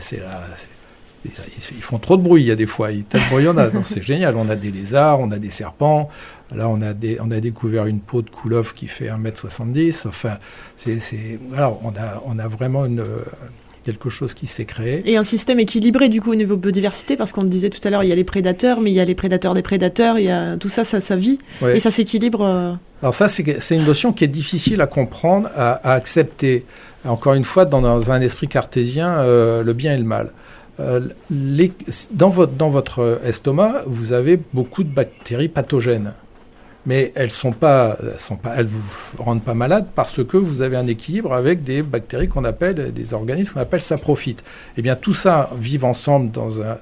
ils font trop de bruit, il y a des fois. Il, tel bruit, a. c'est génial. On a des lézards, on a des serpents. Là, on a, des, on a découvert une peau de couleuvre qui fait 1m70. Enfin, c'est, c'est, voilà, on, a, on a vraiment une, quelque chose qui s'est créé. Et un système équilibré du coup au niveau biodiversité, parce qu'on disait tout à l'heure, il y a les prédateurs, mais il y a les prédateurs des prédateurs, il y a tout ça, ça, ça vit, et ça s'équilibre. Euh. Alors ça, c'est une notion qui est difficile à comprendre, à, accepter. Encore une fois, dans, un esprit cartésien, euh, le bien et le mal. Euh, les, dans, votre, dans votre estomac, vous avez beaucoup de bactéries pathogènes mais elles sont vous rendent pas malade parce que vous avez un équilibre avec des bactéries qu'on appelle, des organismes qu'on appelle saprophytes. Eh bien, tout ça vit ensemble dans un,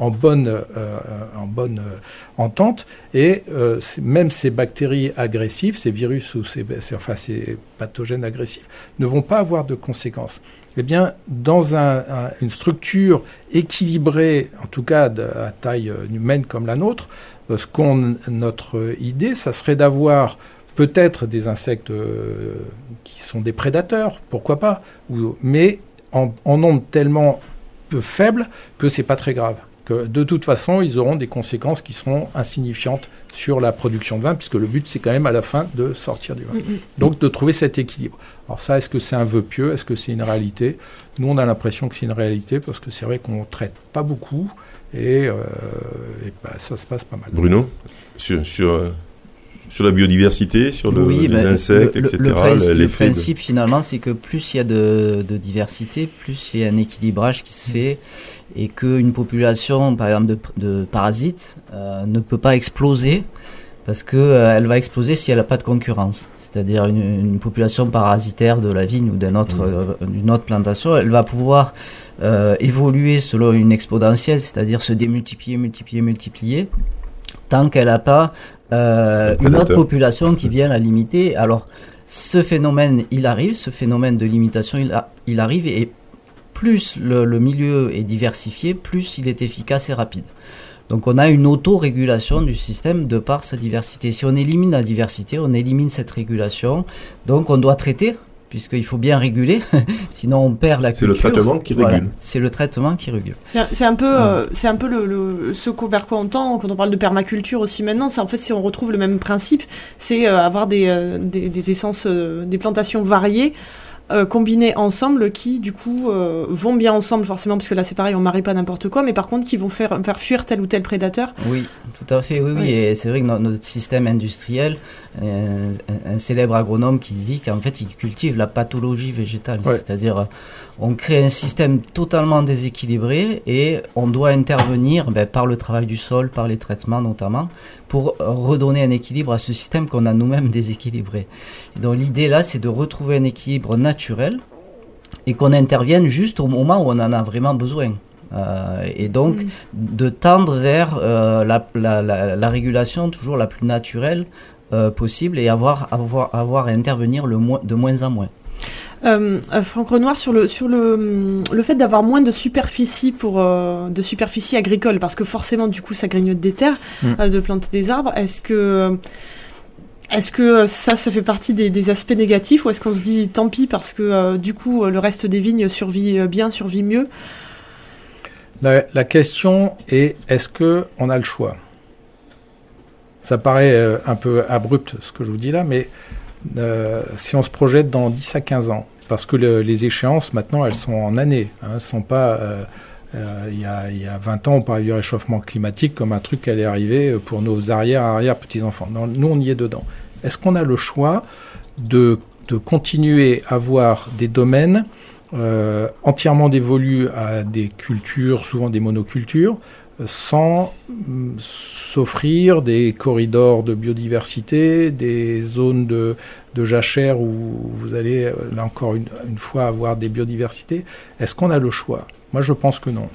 en bonne, euh, en bonne euh, entente, et euh, même ces bactéries agressives, ces virus ou ces, enfin ces pathogènes agressifs, ne vont pas avoir de conséquences. Eh bien, dans une structure équilibrée, en tout cas à taille humaine comme la nôtre, ce qu'on, notre idée, ça serait d'avoir peut-être des insectes euh, qui sont des prédateurs, pourquoi pas, mais en, nombre tellement peu faible que c'est pas très grave. Que de toute façon, ils auront des conséquences qui seront insignifiantes sur la production de vin, puisque le but, c'est quand même à la fin de sortir du vin. Mm, mm. Donc, de trouver cet équilibre. Alors ça, est-ce que c'est un vœu pieux? Est-ce que c'est une réalité? Nous, on a l'impression que c'est une réalité, parce que c'est vrai qu'on ne traite pas beaucoup. Et, euh, bah, ça se passe pas mal. Bruno, sur, sur, euh, sur la biodiversité, sur le, les ben, insectes, etc. Le, principe, finalement, c'est que plus il y a de, diversité, plus il y a un équilibrage qui se fait et qu'une population, par exemple, de, de parasites euh, ne peut pas exploser parce qu'elle va exploser si elle n'a pas de concurrence. C'est-à-dire une, population parasitaire de la vigne ou d'une autre, mmh. autre plantation, elle va pouvoir euh, évoluer selon une exponentielle, c'est-à-dire se démultiplier, multiplier, multiplier. tant qu'elle n'a pas euh, une autre population qui vient la limiter. Alors, ce phénomène, il arrive, ce phénomène de limitation, il, il arrive, et plus le, milieu est diversifié, plus il est efficace et rapide. Donc on a une autorégulation du système de par sa diversité. Si on élimine la diversité, on élimine cette régulation. Donc on doit traiter puisqu'il faut bien réguler, sinon on perd la culture. C'est le traitement qui régule. C'est le traitement qui régule. C'est un peu, euh, c'est un peu le, ce vers quoi on tend quand on parle de permaculture aussi maintenant. C'est en fait si on retrouve le même principe, c'est euh, avoir des, euh, des, des essences, des plantations variées. Euh, combinés ensemble qui, du coup, euh, vont bien ensemble, forcément, parce que là, c'est pareil, on marie pas n'importe quoi, mais par contre, qui vont faire, faire fuir tel ou tel prédateur. Oui, tout à fait, oui, oui. Et c'est vrai que notre, système industriel, euh, un, célèbre agronome qui dit qu'en fait, il cultive la pathologie végétale. C'est-à-dire, on crée un système totalement déséquilibré et on doit intervenir ben, par le travail du sol, par les traitements notamment, pour redonner un équilibre à ce système qu'on a nous-mêmes déséquilibré. donc l'idée là, c'est de retrouver un équilibre naturel et qu'on intervienne juste au moment où on en a vraiment besoin. Euh, et donc mm. de tendre vers euh, la, la, la, régulation toujours la plus naturelle euh, possible et avoir, avoir, avoir à intervenir le de moins en moins. Euh, euh, Franck Renoir, sur le, sur le, le fait d'avoir moins de superficie pour euh, de superficie agricole, parce que forcément, du coup, ça grignote des terres, mm. de planter des arbres. Est-ce que est-ce que ça, ça fait partie des, des aspects négatifs, ou est-ce qu'on se dit tant pis parce que du coup, le reste des vignes survit bien, survit mieux? La, la, question est est-ce que on a le choix? Ça paraît un peu abrupt ce que je vous dis là, mais euh, si on se projette dans 10 à 15 ans, parce que les échéances maintenant elles sont en années, hein, sont pas euh, euh, il, y a, il, y a, 20 ans, on parlait du réchauffement climatique comme un truc qui allait arriver pour nos arrière-arrière-petits-enfants. Nous, on y est dedans. Est-ce qu'on a le choix de, de, continuer à avoir des domaines entièrement dévolus à des cultures, souvent des monocultures, sans mm, s'offrir des corridors de biodiversité, des zones de, jachère où vous allez, euh, là encore une, fois, avoir des biodiversités. Est-ce qu'on a le choix? Moi, je pense que non.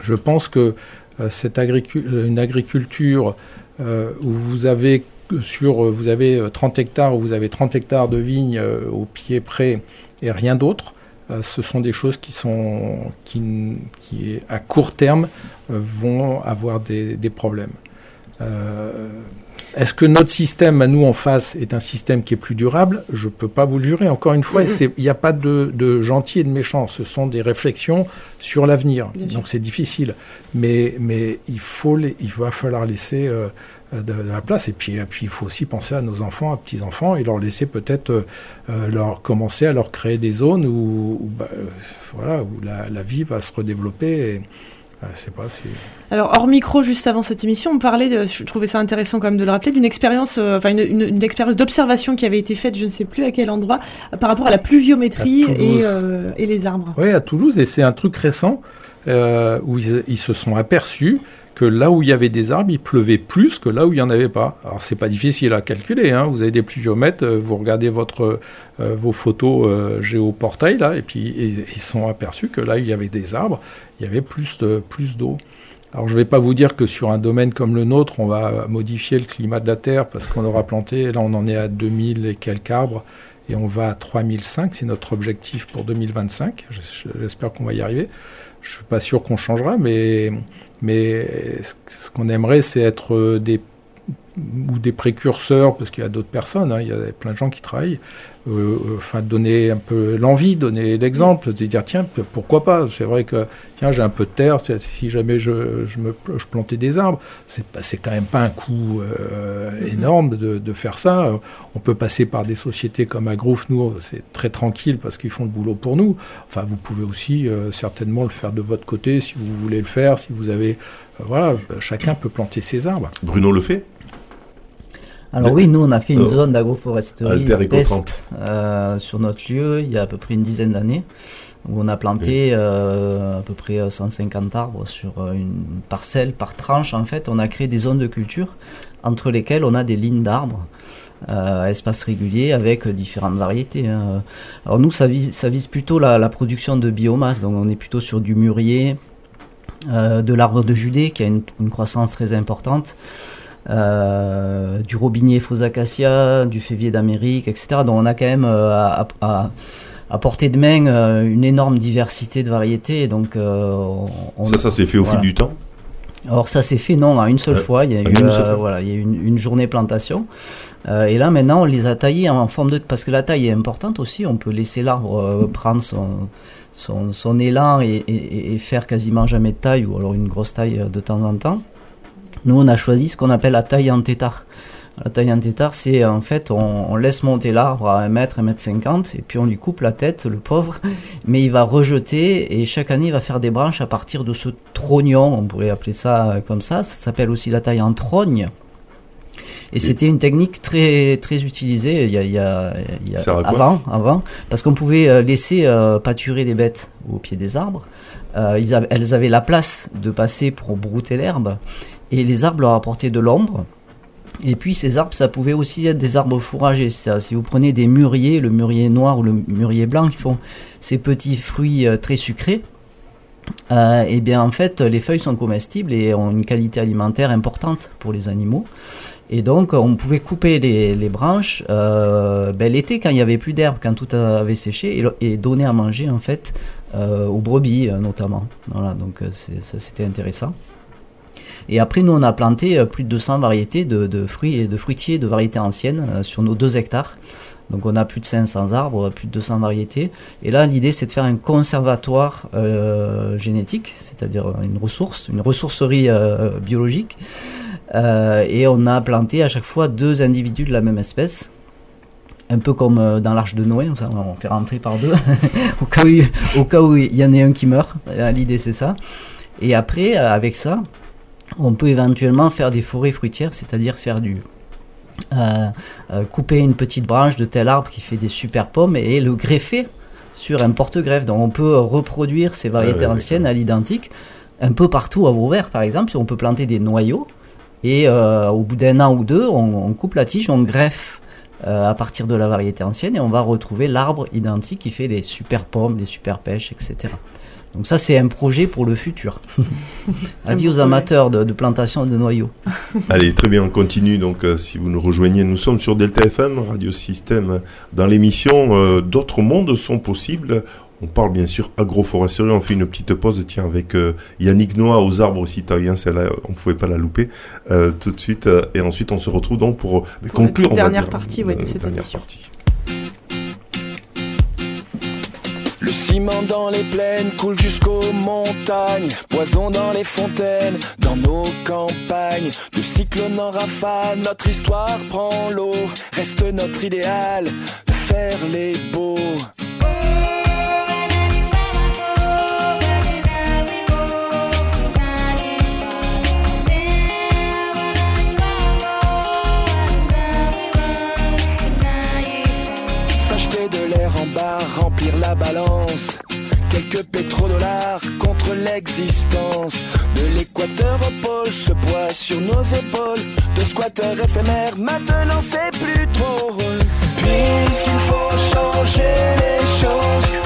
Je pense que euh, cette une agriculture euh, où vous avez sur vous avez 30 hectares, vous avez 30 hectares de vignes au pied près et rien d'autre, euh, ce sont des choses qui sont qui, qui à court terme euh, vont avoir des, des problèmes. Euh, est-ce que notre système à nous en face est un système qui est plus durable? Je ne peux pas vous le jurer. Encore une fois, il n'y a pas de, de, gentil et de méchant. Ce sont des réflexions sur l'avenir. Donc c'est difficile. Mais, mais il, faut les, il va falloir laisser euh, de, la place. Et puis, puis, il faut aussi penser à nos enfants, à petits-enfants, et leur laisser peut-être euh, euh, leur commencer à leur créer des zones où, bah, voilà, où la, vie va se redévelopper. Et, sais pas si... Alors hors micro, juste avant cette émission, on parlait, de, je trouvais ça intéressant quand même de le rappeler, d'une expérience, enfin une, une, expérience d'observation qui avait été faite, je ne sais plus à quel endroit, par rapport à la pluviométrie et, et, les arbres. Oui, à Toulouse, et c'est un truc récent où ils, ils, se sont aperçus que là où il y avait des arbres, il pleuvait plus que là où il n'y en avait pas. Alors c'est pas difficile à calculer, hein. vous avez des pluviomètres, euh, vous regardez votre, euh, vos photos euh, géoportail, là, et puis ils sont aperçus que là où il y avait des arbres, il y avait plus de plus d'eau. Alors je ne vais pas vous dire que sur un domaine comme le nôtre, on va modifier le climat de la Terre parce qu'on aura planté, là on en est à 2000 et quelques arbres, et on va à 3005, c'est notre objectif pour 2025, j'espère qu'on va y arriver. Je suis pas sûr qu'on changera, mais, mais ce qu'on aimerait, c'est être euh, des ou des précurseurs, parce qu'il y a d'autres personnes, hein, il y a plein de gens qui travaillent, euh, euh, enfin donner un peu l'envie, donner l'exemple, de dire tiens pourquoi pas? C'est vrai que tiens j'ai un peu de terre, si jamais je, je me plantais des arbres, c'est c'est quand même pas un coût euh, énorme de, de, faire ça. On peut passer par des sociétés comme Agrouf, nous c'est très tranquille parce qu'ils font le boulot pour nous. Enfin vous pouvez aussi certainement le faire de votre côté si vous voulez le faire, si vous avez voilà chacun peut planter ses arbres. Bruno le fait? Alors oui, nous on a fait une zone d'agroforesterie test euh, sur notre lieu il y a à peu près une dizaine d'années où on a planté euh, à peu près 150 arbres sur euh, une parcelle par tranche en fait. On a créé des zones de culture entre lesquelles on a des lignes d'arbres. à espace régulier avec différentes variétés. Hein. Alors nous, ça vise, ça vise plutôt la, production de biomasse, donc on est plutôt sur du mûrier, de l'arbre de Judée qui a une croissance très importante. Du robinier faux acacia, du févier d'Amérique, etc. Donc on a quand même à, à, portée de main une énorme diversité de variétés. Donc, on, ça, ça s'est fait au fil du temps? Alors ça s'est fait non, une seule fois. Il y a eu, voilà, il y a une, une journée plantation. Euh, et là maintenant on les a taillés en forme de parce que la taille est importante aussi. On peut laisser l'arbre prendre son, son, son élan et, et, et, faire quasiment jamais de taille ou alors une grosse taille de temps en temps. Nous on a choisi ce qu'on appelle la taille en tétard. La taille en tétard, c'est en fait, on, laisse monter l'arbre à 1 mètre, 1 mètre 50, et puis on lui coupe la tête, le pauvre, mais il va rejeter, et chaque année, il va faire des branches à partir de ce trognon, on pourrait appeler ça comme ça, ça s'appelle aussi la taille en trogne. Et c'était une technique très très utilisée il y a, il y a, il y a avant, avant, parce qu'on pouvait euh, laisser euh, pâturer les bêtes au pied des arbres. Euh, ils avaient, elles avaient la place de passer pour brouter l'herbe, et les arbres leur apportaient de l'ombre. Et puis ces arbres, ça pouvait aussi être des arbres fourragers. Si vous prenez des mûriers, le mûrier noir ou le mûrier blanc, qui font ces petits fruits euh, très sucrés, euh, et eh bien en fait les feuilles sont comestibles et ont une qualité alimentaire importante pour les animaux. Et donc on pouvait couper les, branches euh, ben, l'été quand il n'y avait plus d'herbe, quand tout avait séché, et, donner à manger en fait euh, aux brebis notamment. Voilà, donc ça c'était intéressant. Et après, nous, on a planté euh, plus de 200 variétés de, fruits et de fruitiers de variétés anciennes euh, sur nos 2 hectares. Donc on a plus de 500 arbres, plus de 200 variétés. Et là, l'idée, c'est de faire un conservatoire euh, génétique, c'est-à-dire une ressource, une ressourcerie biologique. et on a planté à chaque fois deux individus de la même espèce. Un peu comme dans l'arche de Noé, on fait rentrer par deux, au, cas où, au cas où il y en ait un qui meurt. L'idée, c'est ça. Et après, avec ça, on peut éventuellement faire des forêts fruitières, c'est-à-dire faire du euh, euh, couper une petite branche de tel arbre qui fait des super pommes et le greffer sur un porte-greffe. Donc on peut reproduire ces variétés anciennes à l'identique un peu partout à Vauvert par exemple. Si on peut planter des noyaux et euh, au bout d'un an ou deux, on, coupe la tige, on greffe à partir de la variété ancienne et on va retrouver l'arbre identique qui fait les super pommes, les super pêches, etc. Donc ça, c'est un projet pour le futur. Avis aux amateurs de, plantation de noyaux. Allez, très bien, on continue. Donc, euh, si vous nous rejoignez, nous sommes sur Delta FM, Radio Système, dans l'émission euh, D'autres mondes sont possibles. On parle bien sûr agroforesterie. On fait une petite pause, tiens, avec euh, Yannick Noah aux arbres citoyens. Celle-là, on ne pouvait pas la louper tout de suite. et ensuite, on se retrouve donc pour, conclure. La dernière partie de cette émission. Le ciment dans les plaines coule jusqu'aux montagnes, poison dans les fontaines, dans nos campagnes. De cyclone en rafale, notre histoire prend l'eau. Reste notre idéal de faire les beaux. remplir la balance. Quelques pétrodollars contre l'existence. De l'équateur au pôle, ce poids sur nos épaules. De squatteurs éphémères, maintenant c'est plus trop. Puisqu'il faut changer les choses.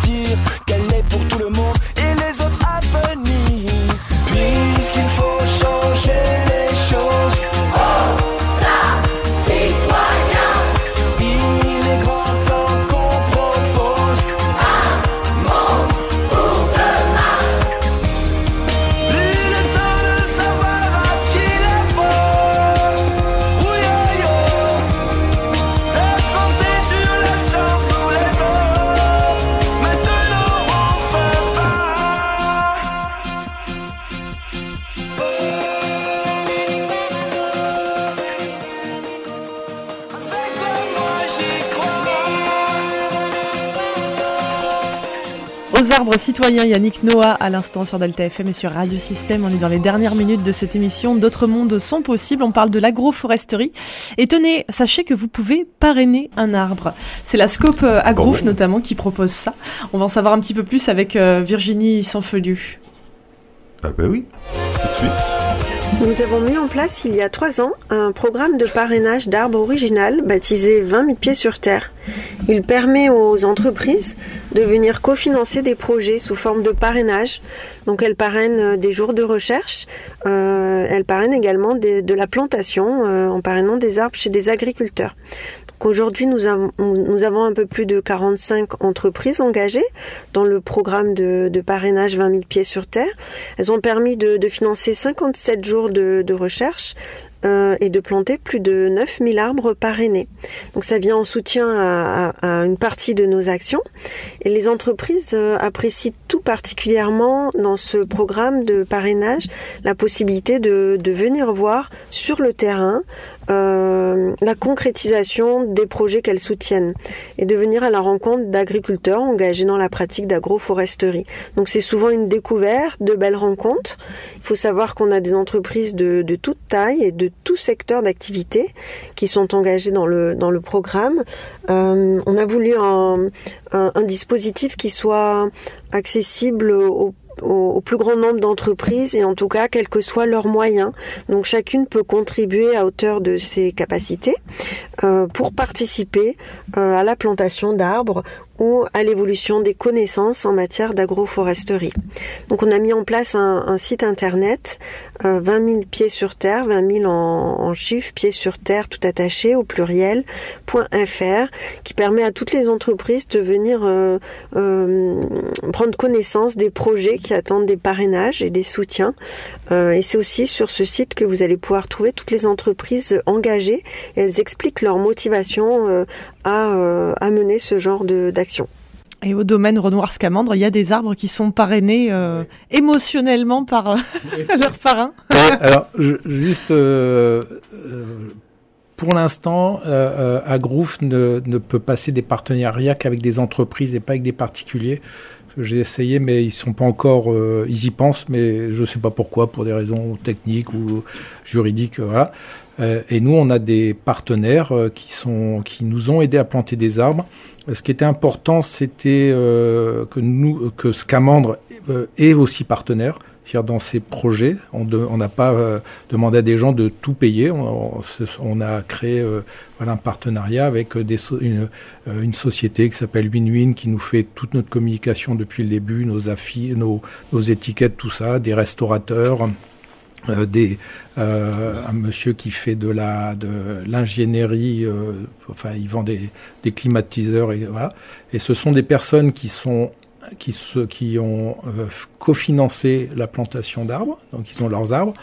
citoyen Yannick Noah à l'instant sur Delta FM et sur Radio Système. On est dans les dernières minutes de cette émission. D'autres mondes sont possibles. On parle de l'agroforesterie. Et tenez, sachez que vous pouvez parrainer un arbre. C'est la Scope euh, Agrouf notamment qui propose ça. On va en savoir un petit peu plus avec euh, Virginie Sanfeliu. Ah ben oui, tout de suite. Nous avons mis en place il y a trois ans un programme de parrainage d'arbres original baptisé 20 000 pieds sur terre. Il permet aux entreprises de venir cofinancer des projets sous forme de parrainage. Donc elles parrainent euh, des jours de recherche, euh, elles parrainent également de la plantation euh, en parrainant des arbres chez des agriculteurs. Aujourd'hui, nous avons, un peu plus de 45 entreprises engagées dans le programme de, parrainage 20 000 pieds sur terre. Elles ont permis de, financer 57 jours de, recherche, euh, et de planter plus de 9000 arbres parrainés. Donc ça vient en soutien à, une partie de nos actions et les entreprises euh, apprécient tout particulièrement dans ce programme de parrainage la possibilité de venir voir sur le terrain euh, la concrétisation des projets qu'elles soutiennent et de venir à la rencontre d'agriculteurs engagés dans la pratique d'agroforesterie. Donc c'est souvent une découverte, de belles rencontres. Il faut savoir qu'on a des entreprises de, de toute taille et de tout secteur d'activité qui sont engagés dans le, dans le programme. Euh, on a voulu un, un, dispositif qui soit accessible au plus grand nombre d'entreprises et en tout cas quels que soient leurs moyens. Donc chacune peut contribuer à hauteur de ses capacités euh, pour participer euh, à la plantation d'arbres ou à l'évolution des connaissances en matière d'agroforesterie. Donc on a mis en place un, site internet, 20 euh, 000 pieds sur terre, 20 000 en, en chiffres, pieds sur terre tout attaché au pluriel, .fr, qui permet à toutes les entreprises de venir euh, euh, prendre connaissance des projets qui attendent des parrainages et des soutiens. et c'est aussi sur ce site que vous allez pouvoir trouver toutes les entreprises engagées et elles expliquent leur motivation à, à mener ce genre d'action et au domaine Renoir Scamandre, il y a des arbres qui sont parrainés euh, émotionnellement par euh, leurs parrains. alors, juste euh, pour l'instant, Agrouf ne, ne peut passer des partenariats qu'avec des entreprises et pas avec des particuliers. J'ai essayé, mais ils sont pas encore. ils y pensent, mais je sais pas pourquoi, pour des raisons techniques ou juridiques. Voilà. Et nous, on a des partenaires qui sont qui nous ont aidés à planter des arbres ce qui était important, c'était euh, que nous, que Scamandre euh, est aussi partenaire. C'est-à-dire dans ces projets, on n'a pas euh, demandé à des gens de tout payer. On, a créé un partenariat avec une, une, société qui s'appelle WinWin qui nous fait toute notre communication depuis le début, nos affiches, nos étiquettes, tout ça, des restaurateurs, euh, des, euh, un monsieur qui fait de la de l'ingénierie, euh, enfin il vend des, des climatiseurs et voilà. Et ce sont des personnes qui sont qui, se, qui ont euh, cofinancé la plantation d'arbres, donc ils ont leurs arbres.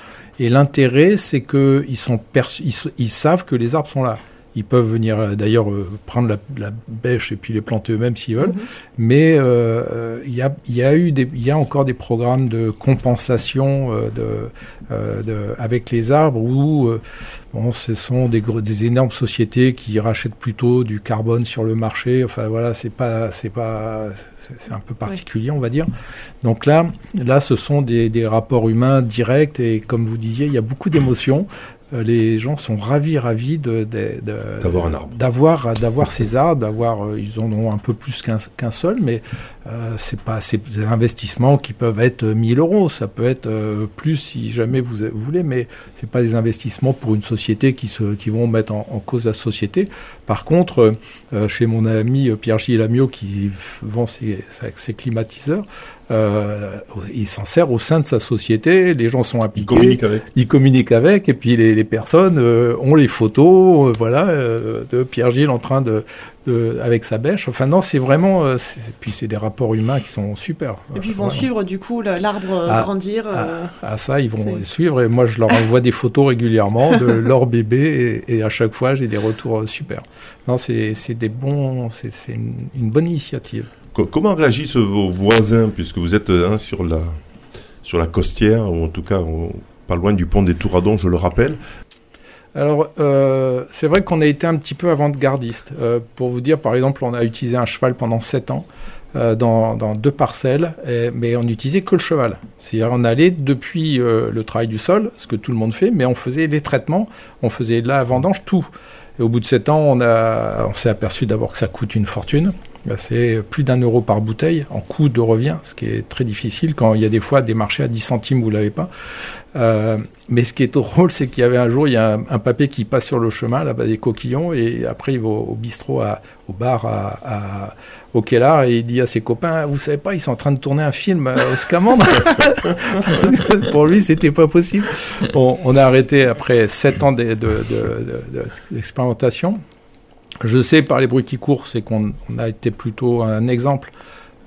Et l'intérêt, c'est que ils sont ils, ils savent que les arbres sont là. Ils peuvent venir euh, d'ailleurs euh, prendre la, bêche et puis les planter eux-mêmes s'ils veulent. Mhm. Mais euh, il y, a, y, a, eu des, y a encore des programmes de compensation de, de, avec les arbres où bon, ce sont des, des énormes sociétés qui rachètent plutôt du carbone sur le marché. Enfin voilà, c'est pas c'est pas c'est un peu particulier, on va dire. Donc là, là, ce sont des, des, rapports humains directs et comme vous disiez, il y a beaucoup d'émotions. Euh, les gens sont ravis, ravis de, d'avoir un arbre, d'avoir, d'avoir ces arbres, d'avoir, euh, ils en ont un peu plus qu'un, qu'un seul, mais euh, c'est pas, c'est des investissements qui peuvent être 1000 euros, ça peut être plus si jamais vous, voulez, mais c'est pas des investissements pour une société qui se, qui vont mettre en, cause la société. Par contre, chez mon ami Pierre Gilles Lamiot qui vend ses, ses climatiseurs, euh, il s'en sert au sein de sa société, les gens sont impliqués. Il communique avec. Il communique avec, et puis les, les personnes euh, ont les photos, euh, voilà, euh, de Pierre Gilles en train de, de avec sa bêche. Enfin non, c'est vraiment, puis c'est des rapports humains qui sont super. Et puis ils vont suivre du coup l'arbre ah, grandir. À, ah, ah, ça, ils vont suivre, et moi je leur envoie des photos régulièrement de leur bébé, et, et, à chaque fois j'ai des retours super. Non, c'est des bons, c'est une, une bonne initiative. Comment réagissent vos voisins, puisque vous êtes hein, sur, la, sur la costière, ou en tout cas pas loin du pont des Touradons, je le rappelle? Alors, euh, c'est vrai qu'on a été un petit peu avant-gardiste. Euh, pour vous dire, par exemple, on a utilisé un cheval pendant 7 ans. Euh, dans, deux parcelles, mais on n'utilisait que le cheval. C'est-à-dire on allait depuis le travail du sol, ce que tout le monde fait, mais on faisait les traitements, on faisait la vendange, tout. Et au bout de sept ans, on, on s'est aperçu d'abord que ça coûte une fortune. C'est plus d'un euro par bouteille en coût de revient, ce qui est très difficile quand il y a des fois des marchés à 10 centimes, vous l'avez pas. Euh, mais ce qui est drôle, c'est qu'il y avait un jour, il y a un, un papier qui passe sur le chemin, là-bas des coquillons, et après il va au, bistrot, au bar au Kellar, et il dit à ses copains, vous savez pas, ils sont en train de tourner un film au Scamandre? Pour lui, c'était pas possible. On, a arrêté après 7 ans d'expérimentation. De, de, de, je sais par les bruits qui courent, c'est qu'on a été plutôt un exemple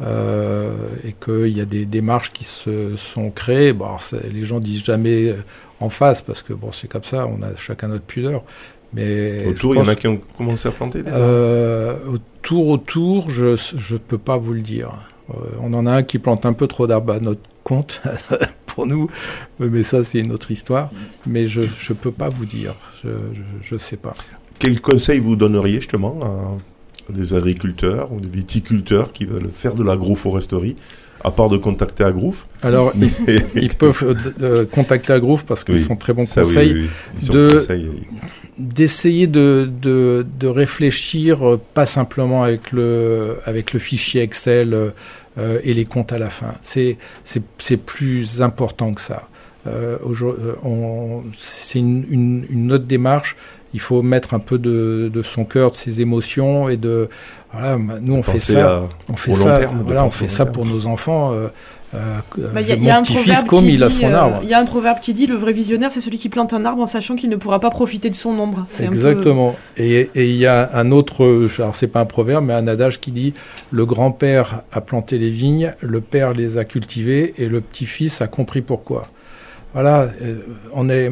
euh, et qu'il y a des démarches qui se sont créées. Bon, les gens disent jamais en face parce que bon, c'est comme ça, on a chacun notre pudeur. Mais autour, il y en a qui ont commencé à planter déjà euh, Autour, autour, je ne peux pas vous le dire. Euh, on en a un qui plante un peu trop d'arbres à notre compte pour nous, mais ça c'est une autre histoire. Mais je ne peux pas vous dire, je ne sais pas. Quel conseil vous donneriez justement à des agriculteurs ou des viticulteurs qui veulent faire de l'agroforesterie à part de contacter Agrouf Alors, ils, ils, peuvent euh, contacter Agrouf parce qu'ils oui, sont très bons conseils. Oui, oui, de, d'essayer de, de, de, réfléchir, euh, pas simplement avec le, avec le fichier Excel euh, et les comptes à la fin. C'est, c'est, c'est plus important que ça. Euh, c'est une, une, une, autre démarche il faut mettre un peu de, de, son cœur, de ses émotions et de voilà, nous on fait ça, on fait ça, terme, voilà, on fait ça pour nos enfants. Euh, euh, bah, y a, mon y a petit-fils comme il a son arbre. Il euh, y a un proverbe qui dit le vrai visionnaire c'est celui qui plante un arbre en sachant qu'il ne pourra pas profiter de son ombre. Exactement. Peu... Et il y a un autre, alors c'est pas un proverbe mais un adage qui dit le grand-père a planté les vignes, le père les a cultivées et le petit-fils a compris pourquoi. Voilà, euh, on est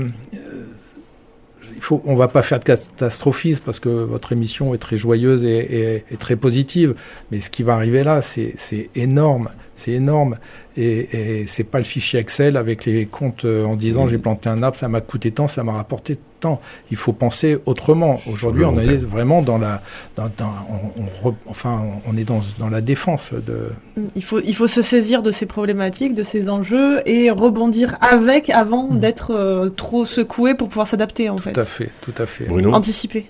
il faut, on va pas faire de catastrophisme parce que votre émission est très joyeuse et, et, et très positive. Mais ce qui va arriver là, c'est énorme. C'est énorme. Et, et c'est pas le fichier Excel avec les comptes euh, en disant j'ai planté un arbre, ça m'a coûté tant, ça m'a rapporté tant. Il faut penser autrement. Aujourd'hui, on est vraiment dans la, dans, dans, on, on, enfin, on est dans, dans la défense de. Il faut, il faut se saisir de ces problématiques, de ces enjeux et rebondir avec avant mmh. d'être euh, trop secoué pour pouvoir s'adapter en fait. Tout à fait, tout à fait. Bruno? Anticiper.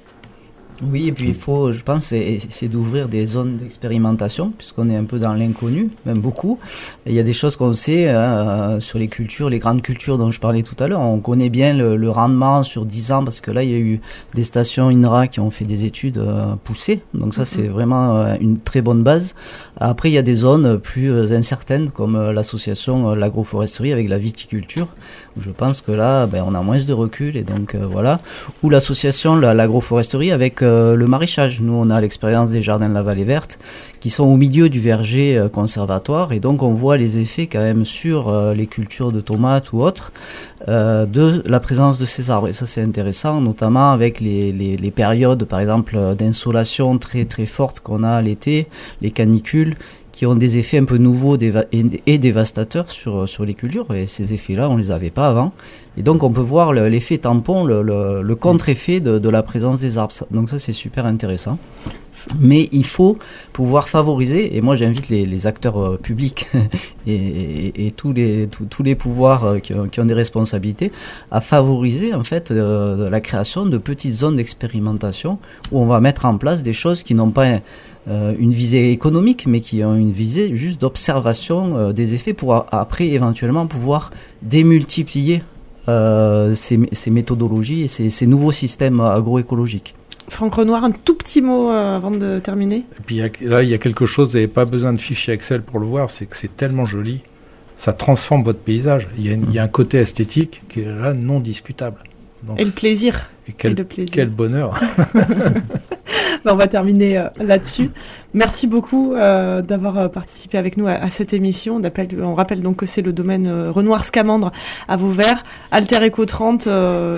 Oui, et puis il faut, je pense, c'est d'ouvrir des zones d'expérimentation, puisqu'on est un peu dans l'inconnu, même beaucoup. Et il y a des choses qu'on sait euh, sur les cultures, les grandes cultures dont je parlais tout à l'heure. On connaît bien le, le, rendement sur 10 ans, parce que là, il y a eu des stations INRA qui ont fait des études euh, poussées. Donc ça, c'est vraiment euh, une très bonne base. Après, il y a des zones plus euh, incertaines, comme l'association l'agroforesterie avec la viticulture. Je pense que là, ben, on a moins de recul, et donc voilà. Ou l'association l'agroforesterie avec euh, le maraîchage. Nous, on a l'expérience des jardins de la vallée verte qui sont au milieu du verger euh, conservatoire et donc on voit les effets quand même sur euh, les cultures de tomates ou autres de la présence de ces arbres. Et ça, c'est intéressant, notamment avec les, périodes, par exemple, d'insolation très très fortes qu'on a l'été, les canicules qui ont des effets un peu nouveaux et, dévastateurs sur, sur les cultures. Et ces effets-là, on les avait pas avant. Et donc, on peut voir l'effet le, tampon, le, contre-effet de, la présence des arbres. Donc ça, c'est super intéressant. Mais il faut pouvoir favoriser, et moi j'invite les, acteurs euh, publics et, tous, les, tous les pouvoirs euh, qui, ont, qui, ont, des responsabilités, à favoriser en fait euh, la création de petites zones d'expérimentation où on va mettre en place des choses qui n'ont pas euh, une visée économique, mais qui ont une visée juste d'observation euh, des effets pour a, après éventuellement pouvoir démultiplier euh, ces, ces, méthodologies et ces, ces nouveaux systèmes agroécologiques. Franck Renoir, un tout petit mot avant de terminer. Et puis là, il y a quelque chose, vous n'avez pas besoin de fichier Excel pour le voir, c'est que c'est tellement joli, ça transforme votre paysage. Il y, a, il y, a, un côté esthétique qui est là non discutable. Donc, et le plaisir. Et quel, et le plaisir. quel bonheur. on va terminer là-dessus. Merci beaucoup d'avoir participé avec nous à, cette émission. On, on rappelle donc que c'est le domaine Renoir Scamandre à Vauvert, Alter Eco 30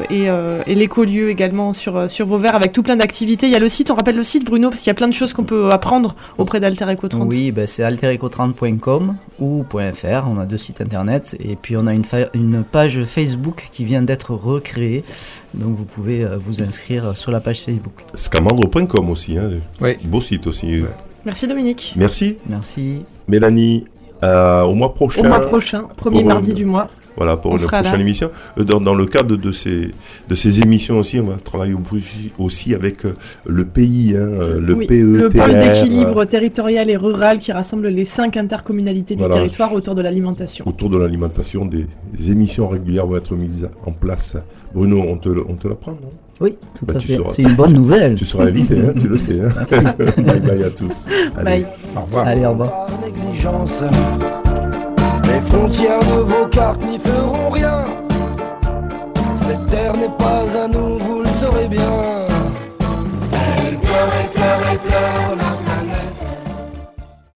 et, et l'écolieu également sur, sur Vauvert avec tout plein d'activités. Il y a le site, on rappelle le site Bruno, parce qu'il y a plein de choses qu'on peut apprendre auprès d'Alter Eco 30. Oui, ben, c'est altereco30.com ou .fr, on a deux sites internet et puis on a une, une page Facebook qui vient d'être recréée, donc vous pouvez euh, vous inscrire sur la page Facebook. Scamandre.com aussi, hein. oui. beau site aussi. Merci Dominique. Merci. Merci. Mélanie, euh, au mois prochain. Au mois prochain, premier mardi du mois. Voilà, pour une prochaine émission. Euh, dans, dans, le cadre de ces, de ces émissions aussi, on va travailler aussi avec euh, le pays, hein, euh, le oui, PETR. Le pôle d'équilibre territorial et rural qui rassemble les cinq intercommunalités du territoire autour de l'alimentation. Autour de l'alimentation, des, émissions régulières vont être mises en place. Bruno, on te, on te l'apprend, non? Oui, tout bah, à fait. C'est une bonne nouvelle. tu seras invité, hein, tu le sais. Hein. bye bye à tous. Allez, bye. au revoir. Allez, au revoir. Les frontières de vos cartes n'y feront rien. Cette terre n'est pas à nous, vous le saurez bien. Elle pleure, elle pleure, elle pleure.